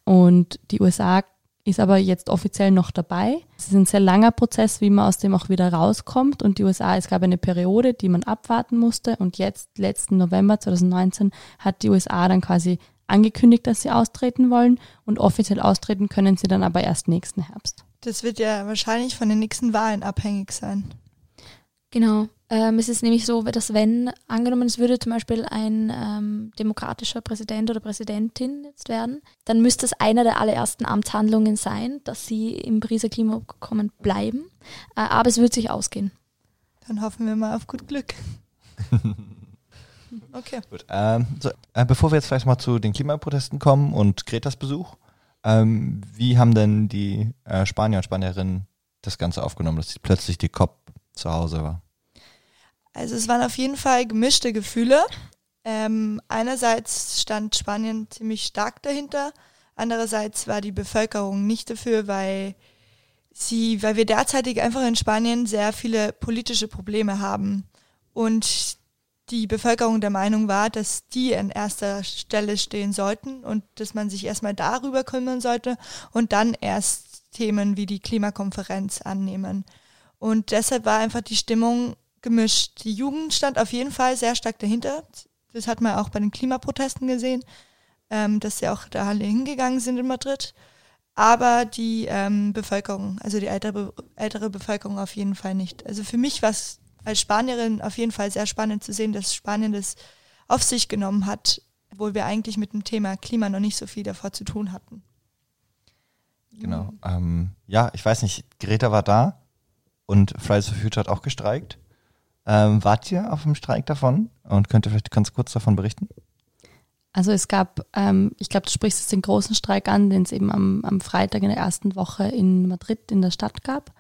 Und die USA ist aber jetzt offiziell noch dabei. Es ist ein sehr langer Prozess, wie man aus dem auch wieder rauskommt. Und die USA, es gab eine Periode, die man abwarten musste. Und jetzt, letzten November 2019, hat die USA dann quasi angekündigt, dass sie austreten wollen. Und offiziell austreten können sie dann aber erst nächsten Herbst. Das wird ja wahrscheinlich von den nächsten Wahlen abhängig sein. Genau. Ähm, es ist nämlich so, dass wenn angenommen, es würde zum Beispiel ein ähm, demokratischer Präsident oder Präsidentin jetzt werden, dann müsste es einer der allerersten Amtshandlungen sein, dass sie im Pariser Klimaabkommen bleiben. Äh, aber es wird sich ausgehen. Dann hoffen wir mal auf gut Glück. okay. Gut, ähm, so, äh, bevor wir jetzt vielleicht mal zu den Klimaprotesten kommen und Gretas Besuch, ähm, wie haben denn die äh, Spanier und Spanierinnen das Ganze aufgenommen, dass plötzlich die COP zu Hause war? Also es waren auf jeden Fall gemischte Gefühle. Ähm, einerseits stand Spanien ziemlich stark dahinter, andererseits war die Bevölkerung nicht dafür, weil sie, weil wir derzeitig einfach in Spanien sehr viele politische Probleme haben und die Bevölkerung der Meinung war, dass die an erster Stelle stehen sollten und dass man sich erstmal darüber kümmern sollte und dann erst Themen wie die Klimakonferenz annehmen. Und deshalb war einfach die Stimmung gemischt. Die Jugend stand auf jeden Fall sehr stark dahinter. Das hat man auch bei den Klimaprotesten gesehen, ähm, dass sie auch da alle hingegangen sind in Madrid. Aber die ähm, Bevölkerung, also die ältere, ältere Bevölkerung auf jeden Fall nicht. Also für mich war es als Spanierin auf jeden Fall sehr spannend zu sehen, dass Spanien das auf sich genommen hat, obwohl wir eigentlich mit dem Thema Klima noch nicht so viel davor zu tun hatten. Genau. Ähm, ja, ich weiß nicht, Greta war da und Fridays for Future hat auch gestreikt. Ähm, wart ihr auf dem Streik davon und könnt ihr vielleicht ganz kurz davon berichten? Also es gab, ähm, ich glaube, du sprichst jetzt den großen Streik an, den es eben am, am Freitag in der ersten Woche in Madrid in der Stadt gab.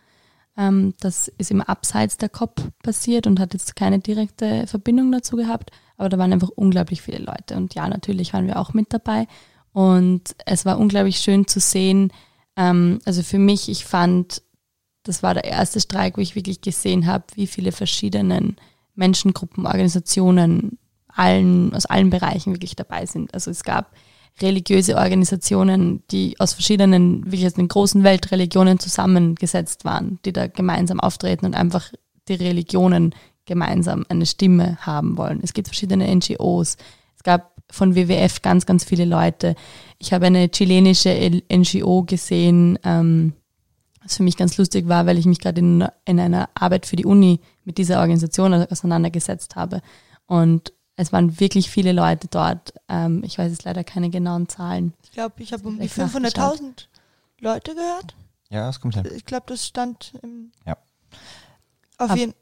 Ähm, das ist im Abseits der COP passiert und hat jetzt keine direkte Verbindung dazu gehabt, aber da waren einfach unglaublich viele Leute. Und ja, natürlich waren wir auch mit dabei. Und es war unglaublich schön zu sehen. Ähm, also für mich, ich fand das war der erste Streik, wo ich wirklich gesehen habe, wie viele verschiedene Menschengruppen, Organisationen allen, aus allen Bereichen wirklich dabei sind. Also es gab religiöse Organisationen, die aus verschiedenen, wirklich aus den großen Weltreligionen zusammengesetzt waren, die da gemeinsam auftreten und einfach die Religionen gemeinsam eine Stimme haben wollen. Es gibt verschiedene NGOs. Es gab von WWF ganz, ganz viele Leute. Ich habe eine chilenische NGO gesehen, ähm, was für mich ganz lustig war, weil ich mich gerade in, in einer Arbeit für die Uni mit dieser Organisation auseinandergesetzt habe. Und es waren wirklich viele Leute dort. Ähm, ich weiß jetzt leider keine genauen Zahlen. Ich glaube, ich habe um die 500.000 Leute gehört. Ja, das kommt hin. Ich glaube, das stand im. Ja. Auf jeden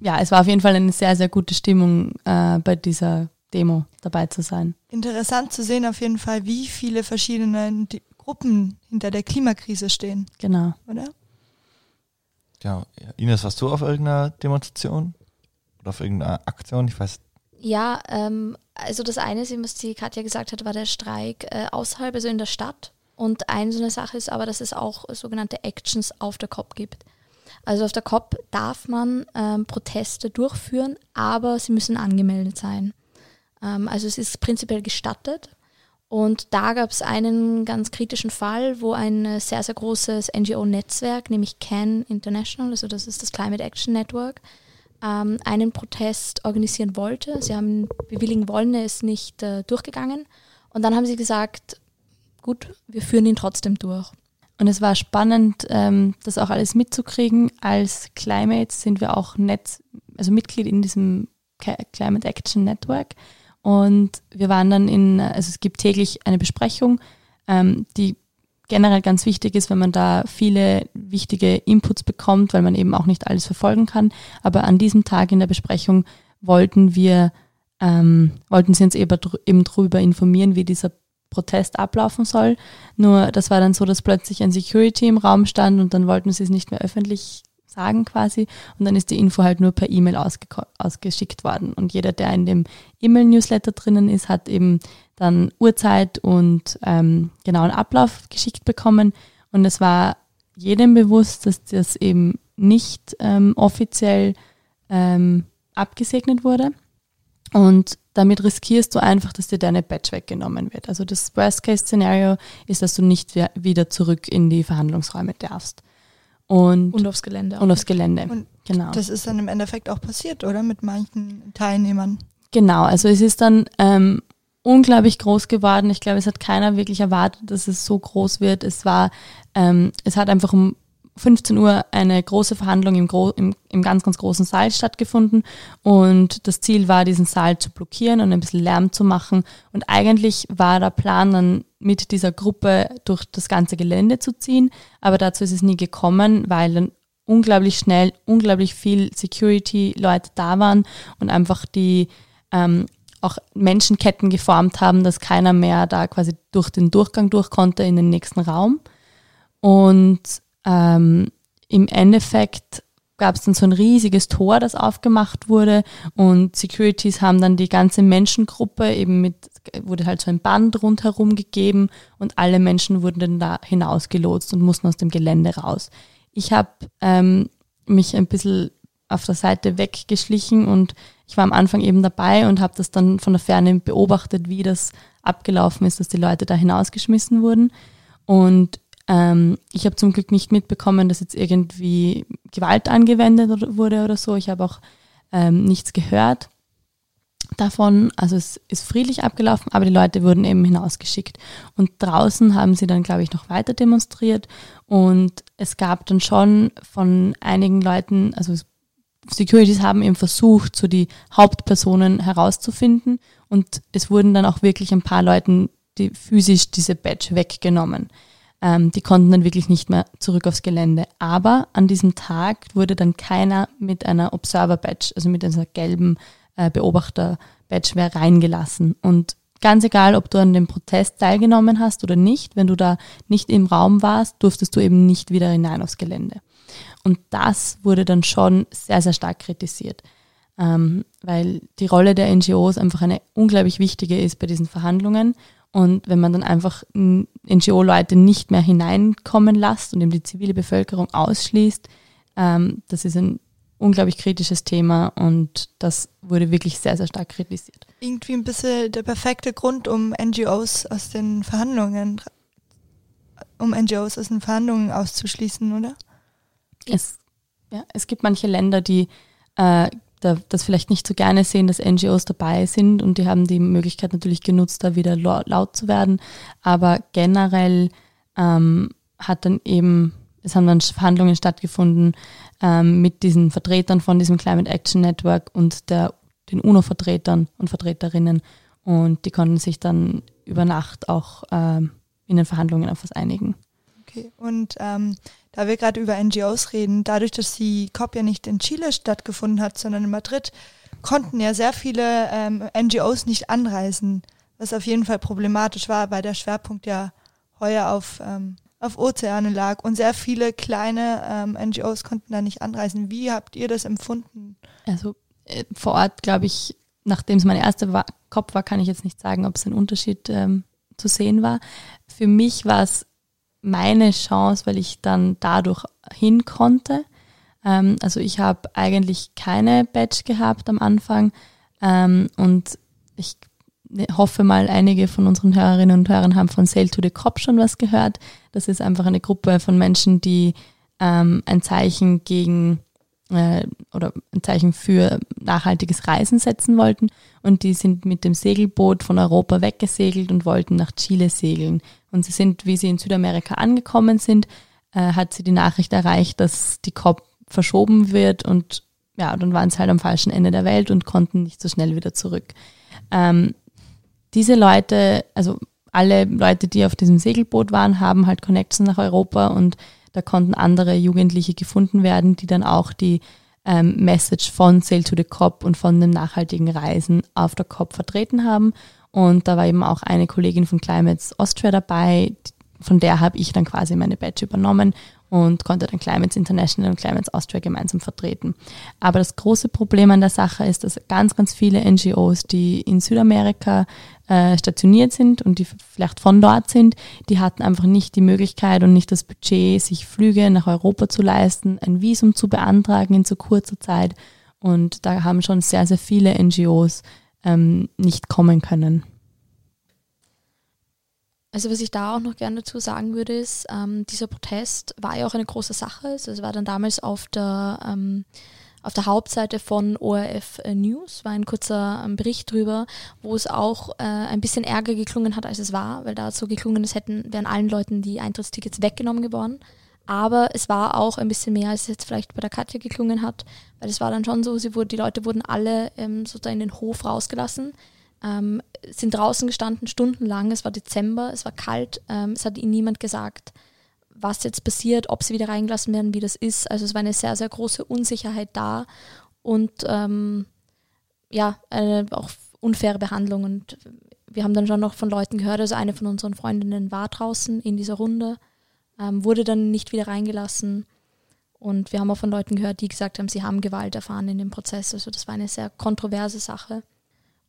Ja, es war auf jeden Fall eine sehr, sehr gute Stimmung äh, bei dieser Demo dabei zu sein. Interessant zu sehen auf jeden Fall, wie viele verschiedene Gruppen hinter der Klimakrise stehen. Genau. Oder? Ja, Ines, warst du auf irgendeiner Demonstration? Oder auf irgendeiner Aktion? Ich weiß ja, ähm, also das eine, was die Katja gesagt hat, war der Streik äh, außerhalb, also in der Stadt. Und eine so eine Sache ist aber, dass es auch sogenannte Actions auf der COP gibt. Also auf der COP darf man ähm, Proteste durchführen, aber sie müssen angemeldet sein. Ähm, also es ist prinzipiell gestattet. Und da gab es einen ganz kritischen Fall, wo ein äh, sehr, sehr großes NGO-Netzwerk, nämlich CAN International, also das ist das Climate Action Network, ähm, einen Protest organisieren wollte. Sie haben bewilligen wollen, er ist nicht äh, durchgegangen. Und dann haben sie gesagt, gut, wir führen ihn trotzdem durch. Und es war spannend, ähm, das auch alles mitzukriegen. Als Climates sind wir auch Netz, also Mitglied in diesem Climate Action Network. Und wir waren dann in, also es gibt täglich eine Besprechung, ähm, die generell ganz wichtig ist, wenn man da viele wichtige Inputs bekommt, weil man eben auch nicht alles verfolgen kann. Aber an diesem Tag in der Besprechung wollten wir, ähm, wollten sie uns eben, darüber informieren, wie dieser Protest ablaufen soll. Nur das war dann so, dass plötzlich ein Security im Raum stand und dann wollten sie es nicht mehr öffentlich sagen quasi. Und dann ist die Info halt nur per E-Mail ausgeschickt worden. Und jeder, der in dem E-Mail-Newsletter drinnen ist, hat eben dann Uhrzeit und ähm, genauen Ablauf geschickt bekommen. Und es war jedem bewusst, dass das eben nicht ähm, offiziell ähm, abgesegnet wurde. Und damit riskierst du einfach, dass dir deine Badge weggenommen wird. Also das Worst-Case-Szenario ist, dass du nicht wieder zurück in die Verhandlungsräume darfst. Und, und aufs Gelände. Und aufs Gelände. Und genau. Das ist dann im Endeffekt auch passiert, oder? Mit manchen Teilnehmern. Genau, also es ist dann ähm, unglaublich groß geworden. Ich glaube, es hat keiner wirklich erwartet, dass es so groß wird. Es war, ähm, es hat einfach um 15 Uhr eine große Verhandlung im, Gro im, im, ganz, ganz großen Saal stattgefunden und das Ziel war, diesen Saal zu blockieren und ein bisschen Lärm zu machen. Und eigentlich war der Plan dann mit dieser Gruppe durch das ganze Gelände zu ziehen, aber dazu ist es nie gekommen, weil dann unglaublich schnell, unglaublich viel Security-Leute da waren und einfach die ähm, auch Menschenketten geformt haben, dass keiner mehr da quasi durch den Durchgang durch konnte in den nächsten Raum. Und ähm, im Endeffekt gab es dann so ein riesiges Tor, das aufgemacht wurde und Securities haben dann die ganze Menschengruppe eben mit, wurde halt so ein Band rundherum gegeben und alle Menschen wurden dann da hinausgelotst und mussten aus dem Gelände raus. Ich habe ähm, mich ein bisschen auf der Seite weggeschlichen und ich war am Anfang eben dabei und habe das dann von der Ferne beobachtet, wie das abgelaufen ist, dass die Leute da hinausgeschmissen wurden. Und ähm, ich habe zum Glück nicht mitbekommen, dass jetzt irgendwie Gewalt angewendet wurde oder so. Ich habe auch ähm, nichts gehört davon. Also es ist friedlich abgelaufen, aber die Leute wurden eben hinausgeschickt. Und draußen haben sie dann, glaube ich, noch weiter demonstriert. Und es gab dann schon von einigen Leuten, also Securities haben eben versucht, so die Hauptpersonen herauszufinden. Und es wurden dann auch wirklich ein paar Leuten die physisch diese Badge weggenommen. Ähm, die konnten dann wirklich nicht mehr zurück aufs Gelände. Aber an diesem Tag wurde dann keiner mit einer Observer-Badge, also mit einer gelben äh, Beobachter-Badge mehr reingelassen. Und ganz egal, ob du an dem Protest teilgenommen hast oder nicht, wenn du da nicht im Raum warst, durftest du eben nicht wieder hinein aufs Gelände. Und das wurde dann schon sehr, sehr stark kritisiert, ähm, weil die Rolle der NGOs einfach eine unglaublich wichtige ist bei diesen Verhandlungen und wenn man dann einfach NGO-Leute nicht mehr hineinkommen lässt und eben die zivile Bevölkerung ausschließt, ähm, das ist ein unglaublich kritisches Thema und das wurde wirklich sehr, sehr stark kritisiert. Irgendwie ein bisschen der perfekte Grund, um NGOs aus den Verhandlungen, um NGOs aus den Verhandlungen auszuschließen, oder? Es, ja, es gibt manche Länder, die äh, da, das vielleicht nicht so gerne sehen, dass NGOs dabei sind und die haben die Möglichkeit natürlich genutzt, da wieder laut zu werden. Aber generell ähm, hat dann eben, es haben dann Verhandlungen stattgefunden ähm, mit diesen Vertretern von diesem Climate Action Network und der, den UNO-Vertretern und Vertreterinnen und die konnten sich dann über Nacht auch ähm, in den Verhandlungen auf was einigen. Okay, und ähm, da wir gerade über NGOs reden, dadurch, dass die COP ja nicht in Chile stattgefunden hat, sondern in Madrid, konnten ja sehr viele ähm, NGOs nicht anreisen, was auf jeden Fall problematisch war, weil der Schwerpunkt ja heuer auf, ähm, auf Ozeane lag und sehr viele kleine ähm, NGOs konnten da nicht anreisen. Wie habt ihr das empfunden? Also äh, vor Ort, glaube ich, nachdem es meine erste war, COP war, kann ich jetzt nicht sagen, ob es ein Unterschied ähm, zu sehen war. Für mich war es meine Chance, weil ich dann dadurch hin konnte. Ähm, also ich habe eigentlich keine Badge gehabt am Anfang ähm, und ich hoffe mal, einige von unseren Hörerinnen und Hörern haben von Sail to the Cop schon was gehört. Das ist einfach eine Gruppe von Menschen, die ähm, ein Zeichen gegen äh, oder ein Zeichen für nachhaltiges Reisen setzen wollten. Und die sind mit dem Segelboot von Europa weggesegelt und wollten nach Chile segeln. Und sie sind, wie sie in Südamerika angekommen sind, äh, hat sie die Nachricht erreicht, dass die COP verschoben wird und ja, dann waren sie halt am falschen Ende der Welt und konnten nicht so schnell wieder zurück. Ähm, diese Leute, also alle Leute, die auf diesem Segelboot waren, haben halt Connections nach Europa und da konnten andere Jugendliche gefunden werden, die dann auch die ähm, Message von Sail to the COP und von dem nachhaltigen Reisen auf der COP vertreten haben. Und da war eben auch eine Kollegin von Climates Austria dabei, von der habe ich dann quasi meine Badge übernommen und konnte dann Climates International und Climates Austria gemeinsam vertreten. Aber das große Problem an der Sache ist, dass ganz, ganz viele NGOs, die in Südamerika äh, stationiert sind und die vielleicht von dort sind, die hatten einfach nicht die Möglichkeit und nicht das Budget, sich Flüge nach Europa zu leisten, ein Visum zu beantragen in so kurzer Zeit. Und da haben schon sehr, sehr viele NGOs ähm, nicht kommen können. Also was ich da auch noch gerne dazu sagen würde, ist, ähm, dieser Protest war ja auch eine große Sache. Also es war dann damals auf der, ähm, auf der Hauptseite von ORF äh, News, war ein kurzer ähm, Bericht drüber, wo es auch äh, ein bisschen ärger geklungen hat, als es war, weil da so geklungen ist, hätten, wären allen Leuten die Eintrittstickets weggenommen geworden. Aber es war auch ein bisschen mehr, als es jetzt vielleicht bei der Katja geklungen hat, weil es war dann schon so, sie wurde, die Leute wurden alle ähm, sozusagen in den Hof rausgelassen ähm, sind draußen gestanden stundenlang. Es war Dezember, es war kalt. Ähm, es hat ihnen niemand gesagt, was jetzt passiert, ob sie wieder reingelassen werden, wie das ist. Also es war eine sehr, sehr große Unsicherheit da und ähm, ja, eine auch unfaire Behandlung. Und wir haben dann schon noch von Leuten gehört, also eine von unseren Freundinnen war draußen in dieser Runde, ähm, wurde dann nicht wieder reingelassen. Und wir haben auch von Leuten gehört, die gesagt haben, sie haben Gewalt erfahren in dem Prozess. Also das war eine sehr kontroverse Sache.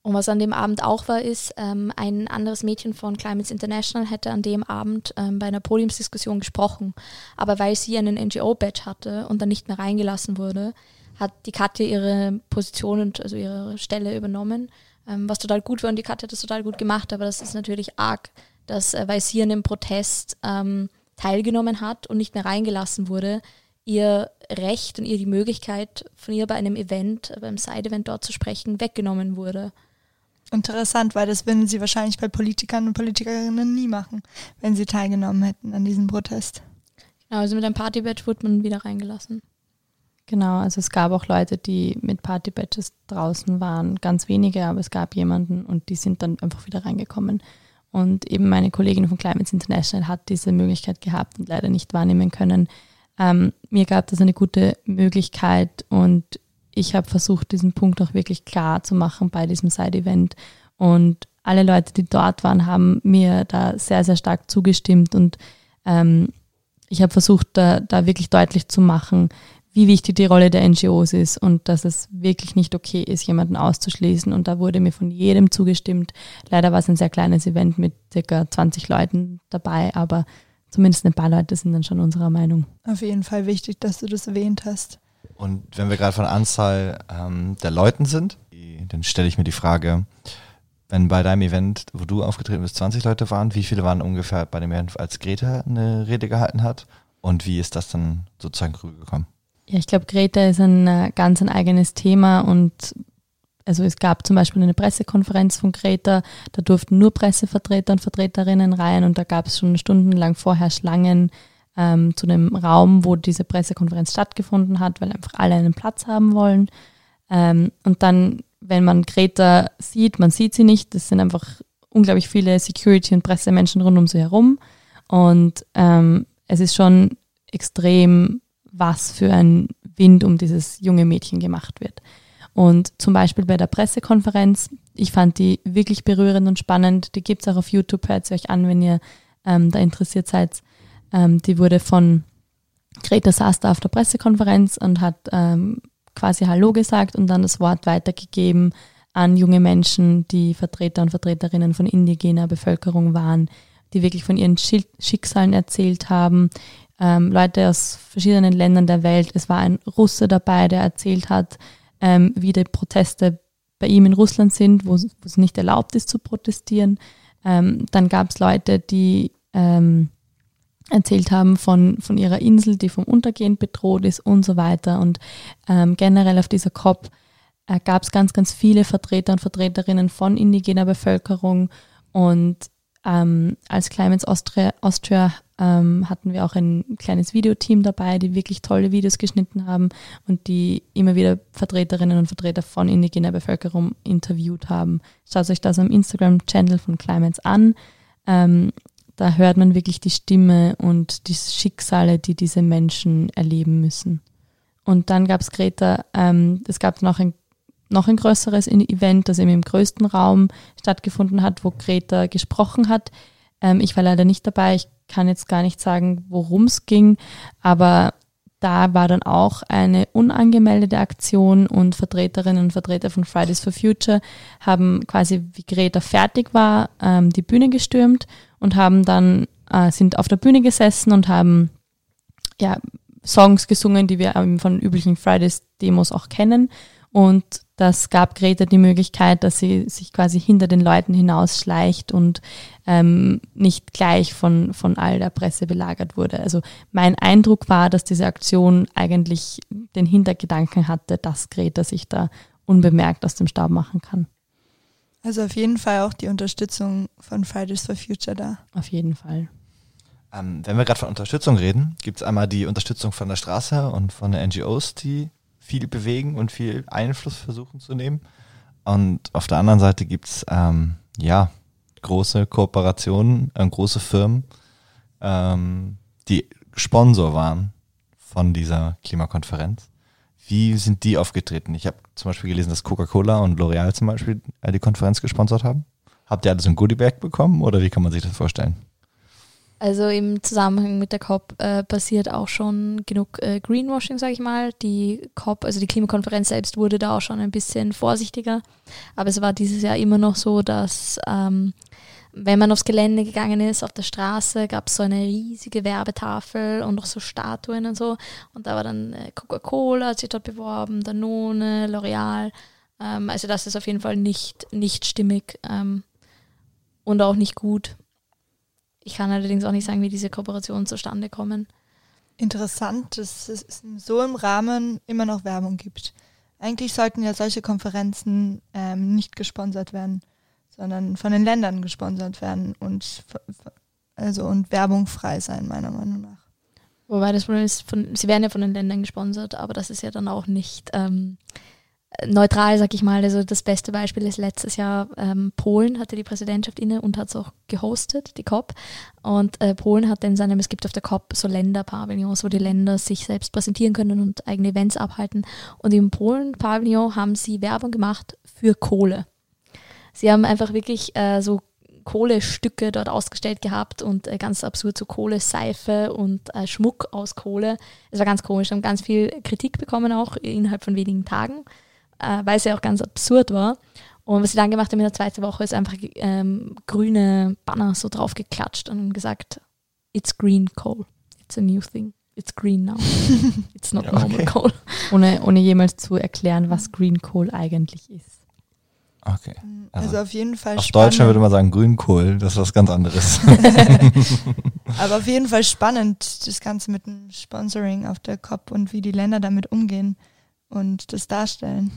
Und was an dem Abend auch war, ist, ähm, ein anderes Mädchen von Climates International hätte an dem Abend ähm, bei einer Podiumsdiskussion gesprochen. Aber weil sie einen NGO-Badge hatte und dann nicht mehr reingelassen wurde, hat die Katja ihre Position und also ihre Stelle übernommen, ähm, was total gut war und die Katja hat das total gut gemacht. Aber das ist natürlich arg, dass, äh, weil sie an dem Protest ähm, teilgenommen hat und nicht mehr reingelassen wurde, ihr Recht und ihr die Möglichkeit, von ihr bei einem Event, beim Side-Event dort zu sprechen, weggenommen wurde. Interessant, weil das würden sie wahrscheinlich bei Politikern und Politikerinnen nie machen, wenn sie teilgenommen hätten an diesem Protest. Genau, also mit einem Partybadge wurde man wieder reingelassen. Genau, also es gab auch Leute, die mit Partybadges draußen waren, ganz wenige, aber es gab jemanden und die sind dann einfach wieder reingekommen. Und eben meine Kollegin von Climates International hat diese Möglichkeit gehabt und leider nicht wahrnehmen können. Ähm, mir gab das eine gute Möglichkeit und ich habe versucht, diesen Punkt auch wirklich klar zu machen bei diesem Side-Event. Und alle Leute, die dort waren, haben mir da sehr, sehr stark zugestimmt. Und ähm, ich habe versucht, da, da wirklich deutlich zu machen, wie wichtig die Rolle der NGOs ist und dass es wirklich nicht okay ist, jemanden auszuschließen. Und da wurde mir von jedem zugestimmt. Leider war es ein sehr kleines Event mit circa 20 Leuten dabei, aber zumindest ein paar Leute sind dann schon unserer Meinung. Auf jeden Fall wichtig, dass du das erwähnt hast. Und wenn wir gerade von Anzahl ähm, der Leuten sind, dann stelle ich mir die Frage, wenn bei deinem Event, wo du aufgetreten bist, 20 Leute waren, wie viele waren ungefähr bei dem Event, als Greta eine Rede gehalten hat? Und wie ist das dann sozusagen rübergekommen? Ja, ich glaube, Greta ist ein äh, ganz ein eigenes Thema und also es gab zum Beispiel eine Pressekonferenz von Greta, da durften nur Pressevertreter und Vertreterinnen rein und da gab es schon stundenlang vorher Schlangen ähm, zu dem Raum, wo diese Pressekonferenz stattgefunden hat, weil einfach alle einen Platz haben wollen. Ähm, und dann, wenn man Greta sieht, man sieht sie nicht, das sind einfach unglaublich viele Security- und Pressemenschen rund um sie herum und ähm, es ist schon extrem, was für ein Wind um dieses junge Mädchen gemacht wird. Und zum Beispiel bei der Pressekonferenz, ich fand die wirklich berührend und spannend. Die gibt es auch auf YouTube, hört sie euch an, wenn ihr ähm, da interessiert seid. Ähm, die wurde von Greta saß da auf der Pressekonferenz und hat ähm, quasi Hallo gesagt und dann das Wort weitergegeben an junge Menschen, die Vertreter und Vertreterinnen von indigener Bevölkerung waren, die wirklich von ihren Schicksalen erzählt haben. Ähm, Leute aus verschiedenen Ländern der Welt. Es war ein Russe dabei, der erzählt hat, ähm, wie die Proteste bei ihm in Russland sind, wo, es nicht erlaubt ist zu protestieren. Ähm, dann gab es Leute, die ähm, erzählt haben von, von ihrer Insel, die vom Untergehen bedroht ist und so weiter. Und ähm, generell auf dieser COP äh, gab es ganz, ganz viele Vertreter und Vertreterinnen von indigener Bevölkerung. Und ähm, als Climates Austria, Austria ähm, hatten wir auch ein kleines Videoteam dabei, die wirklich tolle Videos geschnitten haben und die immer wieder Vertreterinnen und Vertreter von indigener Bevölkerung interviewt haben. Schaut euch das am Instagram-Channel von Climates an. Ähm, da hört man wirklich die Stimme und die Schicksale, die diese Menschen erleben müssen. Und dann gab es Greta, ähm, es gab noch ein, noch ein größeres Event, das eben im größten Raum stattgefunden hat, wo Greta gesprochen hat. Ähm, ich war leider nicht dabei, ich kann jetzt gar nicht sagen, worum es ging, aber da war dann auch eine unangemeldete Aktion und Vertreterinnen und Vertreter von Fridays for Future haben quasi, wie Greta fertig war, ähm, die Bühne gestürmt und haben dann, äh, sind auf der Bühne gesessen und haben ja, Songs gesungen, die wir von üblichen Fridays-Demos auch kennen. Und das gab Greta die Möglichkeit, dass sie sich quasi hinter den Leuten hinausschleicht und ähm, nicht gleich von, von all der Presse belagert wurde. Also mein Eindruck war, dass diese Aktion eigentlich den Hintergedanken hatte, dass Greta sich da unbemerkt aus dem Staub machen kann. Also auf jeden Fall auch die Unterstützung von Fridays for Future da. Auf jeden Fall. Ähm, wenn wir gerade von Unterstützung reden, gibt es einmal die Unterstützung von der Straße und von den NGOs, die viel bewegen und viel Einfluss versuchen zu nehmen. Und auf der anderen Seite gibt es ähm, ja große Kooperationen, äh, große Firmen, ähm, die Sponsor waren von dieser Klimakonferenz. Wie sind die aufgetreten? Ich habe zum Beispiel gelesen, dass Coca-Cola und L'Oreal zum Beispiel äh, die Konferenz gesponsert haben. Habt ihr alles ein Goodiebag bekommen oder wie kann man sich das vorstellen? Also im Zusammenhang mit der COP äh, passiert auch schon genug äh, Greenwashing, sage ich mal. Die COP, also die Klimakonferenz selbst wurde da auch schon ein bisschen vorsichtiger. Aber es war dieses Jahr immer noch so, dass ähm, wenn man aufs Gelände gegangen ist, auf der Straße, gab es so eine riesige Werbetafel und noch so Statuen und so. Und da war dann äh, Coca-Cola, hat sich dort beworben, Danone, L'Oreal. Ähm, also das ist auf jeden Fall nicht, nicht stimmig ähm, und auch nicht gut. Ich kann allerdings auch nicht sagen, wie diese Kooperationen zustande kommen. Interessant, dass es so im Rahmen immer noch Werbung gibt. Eigentlich sollten ja solche Konferenzen ähm, nicht gesponsert werden sondern von den Ländern gesponsert werden und also und Werbung frei sein, meiner Meinung nach. Wobei das Problem ist, von, sie werden ja von den Ländern gesponsert, aber das ist ja dann auch nicht ähm, neutral, sag ich mal. Also das beste Beispiel ist letztes Jahr ähm, Polen hatte die Präsidentschaft inne und hat es auch gehostet, die COP. Und äh, Polen hat in seinem, es gibt auf der COP so Länderpavillons, wo die Länder sich selbst präsentieren können und eigene Events abhalten. Und im Polen-Pavillon haben sie Werbung gemacht für Kohle. Sie haben einfach wirklich äh, so Kohlestücke dort ausgestellt gehabt und äh, ganz absurd so Kohleseife und äh, Schmuck aus Kohle. Es war ganz komisch, haben ganz viel Kritik bekommen auch innerhalb von wenigen Tagen, äh, weil es ja auch ganz absurd war. Und was sie dann gemacht haben in der zweiten Woche ist einfach ähm, grüne Banner so drauf geklatscht und gesagt, it's green coal, it's a new thing. it's green now. It's not Ja, normal okay. coal. Ohne, ohne jemals zu erklären, was Green Coal eigentlich ist. Okay. Also, Also, auf jeden Fall Auf spannend. Deutsch würde man sagen Grünkohl, das ist was ganz anderes. Aber auf jeden Fall spannend, das Ganze mit dem Sponsoring auf der COP und wie die Länder damit umgehen und das darstellen.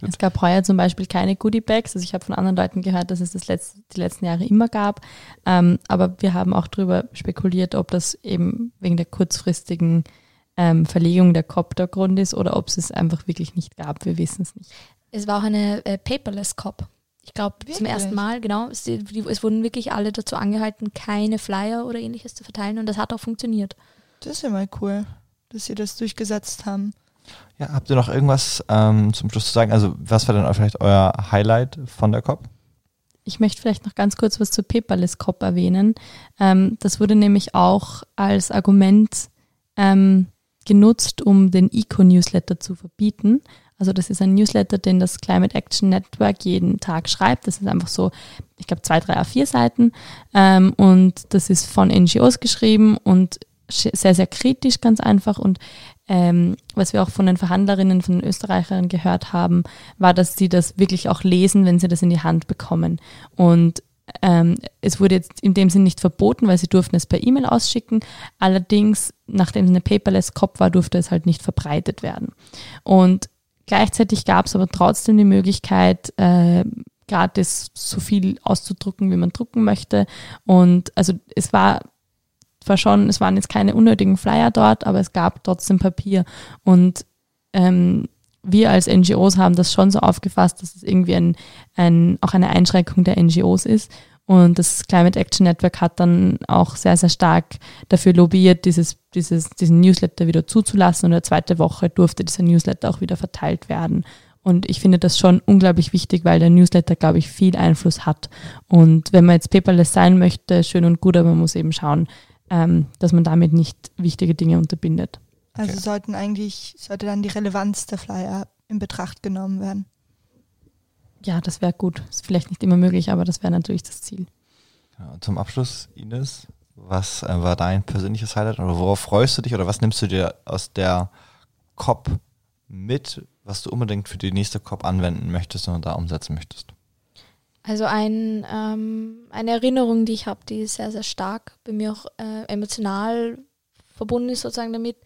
Gut. Es gab heuer zum Beispiel keine Goodie-Bags. Also ich habe von anderen Leuten gehört, dass es das letzte, die letzten Jahre immer gab. Ähm, aber wir haben auch darüber spekuliert, ob das eben wegen der kurzfristigen ähm, Verlegung der COP der Grund ist oder ob es es einfach wirklich nicht gab. Wir wissen es nicht. Es war auch eine äh, Paperless Cop. Ich glaube, zum ersten Mal, genau. Es, die- es wurden wirklich alle dazu angehalten, keine Flyer oder ähnliches zu verteilen und das hat auch funktioniert. Das ist ja mal cool, dass sie das durchgesetzt haben. Ja, habt ihr noch irgendwas ähm, zum Schluss zu sagen? Also, was war denn vielleicht euer Highlight von der COP? Ich möchte vielleicht noch ganz kurz was zu Paperless Cop erwähnen. Ähm, das wurde nämlich auch als Argument ähm, genutzt, um den Eco-Newsletter zu verbieten. Also das ist ein Newsletter, den das Climate Action Network jeden Tag schreibt. Das ist einfach so, ich glaube, zwei, drei A4 Seiten. Ähm, und das ist von NGOs geschrieben und sehr, sehr kritisch, ganz einfach. Und ähm, was wir auch von den Verhandlerinnen, von den Österreicherinnen gehört haben, war, dass sie das wirklich auch lesen, wenn sie das in die Hand bekommen. Und ähm, es wurde jetzt in dem Sinn nicht verboten, weil sie durften es per E-Mail ausschicken. Allerdings, nachdem es eine Paperless Cop war, durfte es halt nicht verbreitet werden. Und gleichzeitig gab es aber trotzdem die Möglichkeit, äh, gratis so viel auszudrucken, wie man drucken möchte. Und also es war zwar schon, es waren jetzt keine unnötigen Flyer dort, aber es gab trotzdem Papier. Und ähm, wir als NGOs haben das schon so aufgefasst, dass es irgendwie ein, ein, auch eine Einschränkung der NGOs ist. Und das Climate Action Network hat dann auch sehr, sehr stark dafür lobbyiert, dieses, dieses, diesen Newsletter wieder zuzulassen. Und in der zweiten Woche durfte dieser Newsletter auch wieder verteilt werden. Und ich finde das schon unglaublich wichtig, weil der Newsletter, glaube ich, viel Einfluss hat. Und wenn man jetzt paperless sein möchte, schön und gut, aber man muss eben schauen, ähm, dass man damit nicht wichtige Dinge unterbindet. Also Okay. sollten eigentlich, sollte dann die Relevanz der Flyer in Betracht genommen werden. Ja, das wäre gut. Ist vielleicht nicht immer möglich, aber das wäre natürlich das Ziel. Ja, zum Abschluss, Ines, was äh, war dein persönliches Highlight oder worauf freust du dich oder was nimmst du dir aus der COP mit, was du unbedingt für die nächste COP anwenden möchtest und da umsetzen möchtest? Also ein, ähm, eine Erinnerung, die ich habe, die sehr, sehr stark bei mir auch äh, emotional verbunden ist sozusagen damit,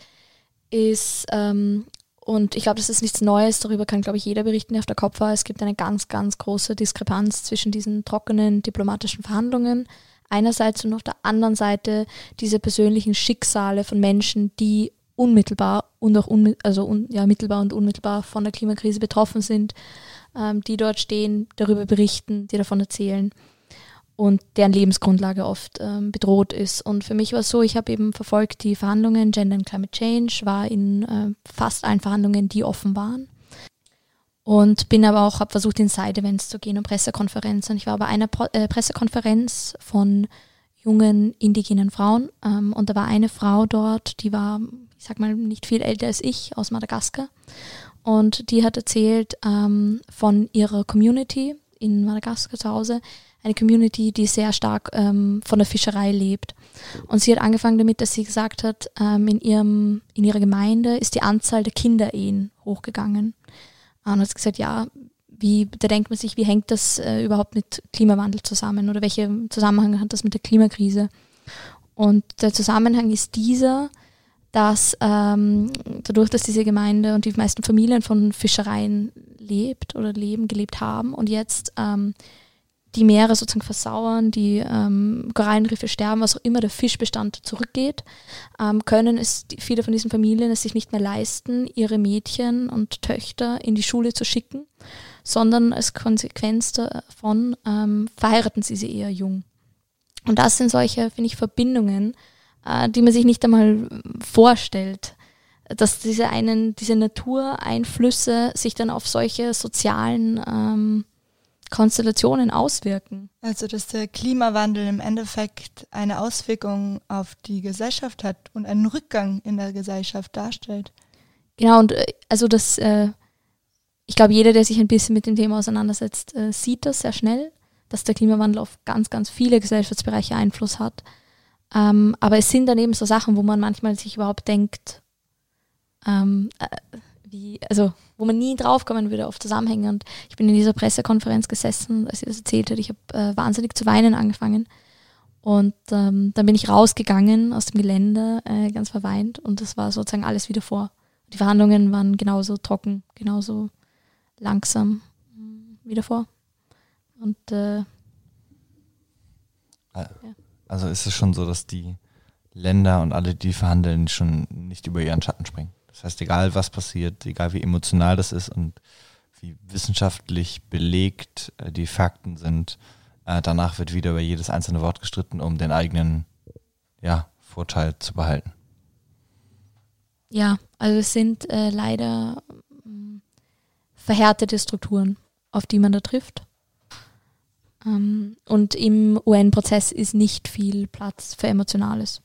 ist, ähm, und ich glaube, das ist nichts Neues, darüber kann, glaube ich, jeder berichten, der auf der Kopf war. Es gibt eine ganz, ganz große Diskrepanz zwischen diesen trockenen diplomatischen Verhandlungen einerseits und auf der anderen Seite diese persönlichen Schicksale von Menschen, die unmittelbar und auch unmi also un ja, mittelbar und unmittelbar von der Klimakrise betroffen sind, ähm, die dort stehen, darüber berichten, die davon erzählen und deren Lebensgrundlage oft ähm, bedroht ist. Und für mich war es so, ich habe eben verfolgt die Verhandlungen Gender and Climate Change, war in äh, fast allen Verhandlungen, die offen waren. Und bin aber auch, habe versucht, in Side-Events zu gehen und Pressekonferenzen. Ich war bei einer Pro äh, Pressekonferenz von jungen indigenen Frauen ähm, und da war eine Frau dort, die war, ich sag mal, nicht viel älter als ich, aus Madagaskar. Und die hat erzählt ähm, von ihrer Community in Madagaskar zu Hause, eine Community, die sehr stark ähm, von der Fischerei lebt. Und sie hat angefangen damit, dass sie gesagt hat, ähm, in, ihrem, in ihrer Gemeinde ist die Anzahl der Kinderehen hochgegangen. Und hat gesagt, ja, wie, da denkt man sich, wie hängt das äh, überhaupt mit Klimawandel zusammen oder welche Zusammenhang hat das mit der Klimakrise? Und der Zusammenhang ist dieser, dass ähm, dadurch, dass diese Gemeinde und die meisten Familien von Fischereien lebt oder leben, gelebt haben und jetzt ähm, die Meere sozusagen versauern, die ähm, Korallenriffe sterben, was auch immer der Fischbestand zurückgeht, ähm, können es viele von diesen Familien es sich nicht mehr leisten, ihre Mädchen und Töchter in die Schule zu schicken, sondern als Konsequenz davon ähm, verheiraten sie sie eher jung. Und das sind solche, finde ich, Verbindungen, die man sich nicht einmal vorstellt, dass diese einen, diese Natureinflüsse sich dann auf solche sozialen ähm, Konstellationen auswirken. Also, dass der Klimawandel im Endeffekt eine Auswirkung auf die Gesellschaft hat und einen Rückgang in der Gesellschaft darstellt. Genau, und äh, also das, äh, ich glaube, jeder, der sich ein bisschen mit dem Thema auseinandersetzt, äh, sieht das sehr schnell, dass der Klimawandel auf ganz, ganz viele Gesellschaftsbereiche Einfluss hat. Ähm, aber es sind dann eben so Sachen, wo man manchmal sich überhaupt denkt, ähm, äh, wie, also wo man nie draufkommen würde auf Zusammenhänge. Und ich bin in dieser Pressekonferenz gesessen, als sie das erzählt hat. Ich habe äh, wahnsinnig zu weinen angefangen. Und ähm, dann bin ich rausgegangen aus dem Gelände, äh, ganz verweint. Und das war sozusagen alles wieder vor. Die Verhandlungen waren genauso trocken, genauso langsam wieder vor. Und äh, Also ist es schon so, dass die Länder und alle, die verhandeln, schon nicht über ihren Schatten springen. Das heißt, egal was passiert, egal wie emotional das ist und wie wissenschaftlich belegt äh, die Fakten sind, äh, danach wird wieder über jedes einzelne Wort gestritten, um den eigenen ja, Vorteil zu behalten. Ja, also es sind äh, leider mh, verhärtete Strukturen, auf die man da trifft. Ähm, und im UN-Prozess ist nicht viel Platz für Emotionales.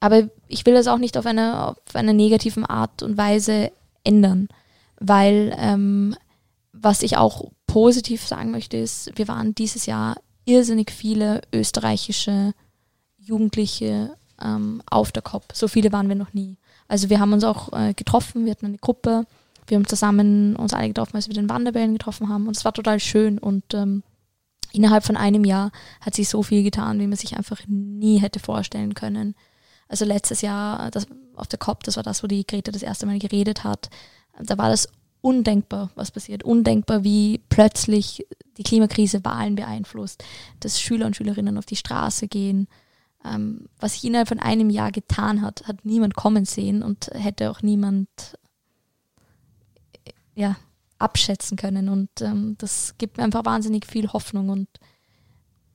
Aber ich will das auch nicht auf eine, auf eine negativen Art und Weise ändern, weil ähm, was ich auch positiv sagen möchte, ist, wir waren dieses Jahr irrsinnig viele österreichische Jugendliche ähm, auf der COP. So viele waren wir noch nie. Also wir haben uns auch äh, getroffen, wir hatten eine Gruppe, wir haben zusammen uns alle getroffen, als wir den Wanderbällen getroffen haben und es war total schön und ähm, innerhalb von einem Jahr hat sich so viel getan, wie man sich einfach nie hätte vorstellen können. Also letztes Jahr das, auf der COP, das war das, wo die Greta das erste Mal geredet hat, da war das undenkbar, was passiert. Undenkbar, wie plötzlich die Klimakrise Wahlen beeinflusst, dass Schüler und Schülerinnen auf die Straße gehen. Ähm, was sich innerhalb von einem Jahr getan hat, hat niemand kommen sehen und hätte auch niemand ja, abschätzen können. Und ähm, das gibt mir einfach wahnsinnig viel Hoffnung und,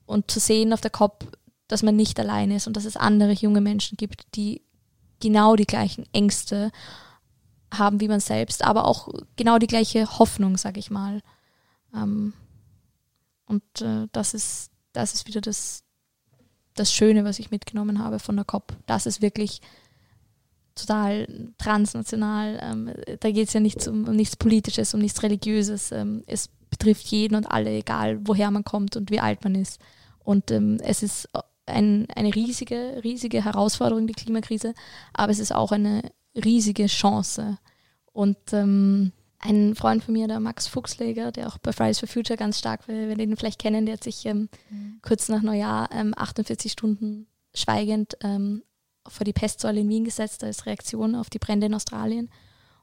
und zu sehen auf der COP, dass man nicht allein ist und dass es andere junge Menschen gibt, die genau die gleichen Ängste haben wie man selbst, aber auch genau die gleiche Hoffnung, sage ich mal. Ähm, und äh, das ist das ist wieder das das Schöne, was ich mitgenommen habe von der COP. Das ist wirklich total transnational. Ähm, da geht es ja nichts um, um, nichts Politisches, um nichts Religiöses. Ähm, es betrifft jeden und alle, egal woher man kommt und wie alt man ist. Und ähm, es ist ein, eine riesige, riesige Herausforderung, die Klimakrise, aber es ist auch eine riesige Chance. Und ähm, ein Freund von mir, der Max Fuchsleger, der auch bei Fridays for Future ganz stark, wenn wir den vielleicht kennen, der hat sich ähm, mhm. kurz nach Neujahr 48 Stunden schweigend ähm, vor die Pestsäule in Wien gesetzt als Reaktion auf die Brände in Australien.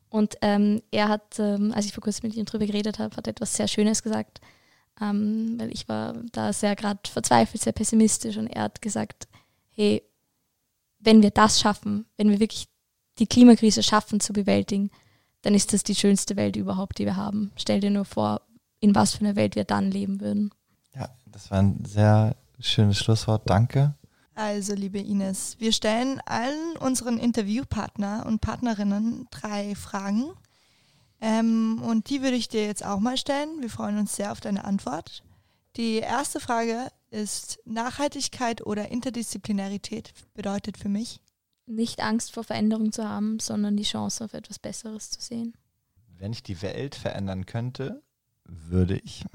Und ähm, er hat, ähm, als ich vor kurzem mit ihm darüber geredet habe, hat etwas sehr Schönes gesagt, ähm, weil ich war da sehr gerade verzweifelt, sehr pessimistisch und er hat gesagt, hey, wenn wir das schaffen, wenn wir wirklich die Klimakrise schaffen zu bewältigen, dann ist das die schönste Welt überhaupt, die wir haben. Stell dir nur vor, in was für einer Welt wir dann leben würden. Ja, das war ein sehr schönes Schlusswort. Danke. Also, liebe Ines, wir stellen allen unseren Interviewpartner und Partnerinnen drei Fragen. Ähm, und die würde ich dir jetzt auch mal stellen. Wir freuen uns sehr auf deine Antwort. Die erste Frage ist Nachhaltigkeit oder Interdisziplinarität bedeutet für mich? Nicht Angst vor Veränderung zu haben, sondern die Chance auf etwas Besseres zu sehen. Wenn ich die Welt verändern könnte, würde ich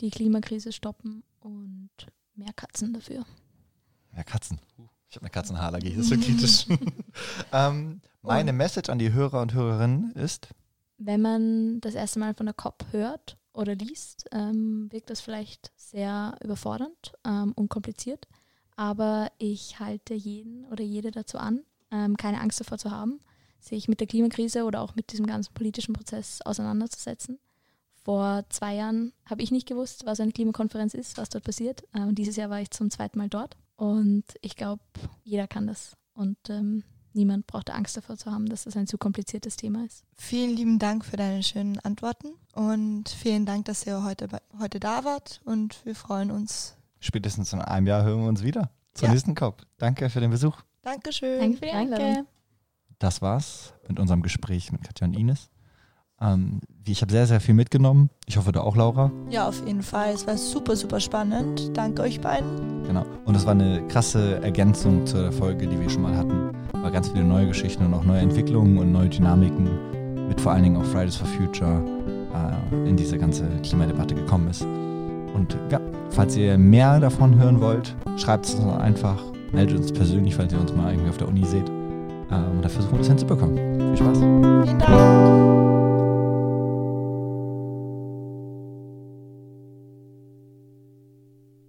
die Klimakrise stoppen und mehr Katzen dafür. Ja, Katzen. Ich habe eine Katzenhaarallergie, das ist so kritisch. ähm, meine Message an die Hörer und Hörerinnen ist? Wenn man das erste Mal von der COP hört oder liest, ähm, wirkt das vielleicht sehr überfordernd ähm, und kompliziert. Aber ich halte jeden oder jede dazu an, ähm, keine Angst davor zu haben, sich mit der Klimakrise oder auch mit diesem ganzen politischen Prozess auseinanderzusetzen. Vor zwei Jahren habe ich nicht gewusst, was eine Klimakonferenz ist, was dort passiert. Ähm, dieses Jahr war ich zum zweiten Mal dort und ich glaube, jeder kann das. Und ähm, niemand braucht Angst davor zu haben, dass das ein zu kompliziertes Thema ist. Vielen lieben Dank für deine schönen Antworten und vielen Dank, dass ihr heute, heute da wart und wir freuen uns. Spätestens in einem Jahr hören wir uns wieder zur ja. nächsten COP. Danke für den Besuch. Dankeschön. Danke für die Einladung. Das war's mit unserem Gespräch mit Katja und Ines. Ähm, ich habe sehr, sehr viel mitgenommen. Ich hoffe, du auch, Laura. Ja, auf jeden Fall. Es war super, super spannend. Danke euch beiden. Genau. Und es war eine krasse Ergänzung zur Folge, die wir schon mal hatten. War ganz viele neue Geschichten und auch neue Entwicklungen und neue Dynamiken mit vor allen Dingen auch Fridays for Future äh, in diese ganze Klimadebatte gekommen ist. Und ja, falls ihr mehr davon hören wollt, schreibt es uns einfach meldet uns persönlich, falls ihr uns mal irgendwie auf der Uni seht. Ähm, und da versuchen wir das hinzubekommen. Viel Spaß. Vielen Dank.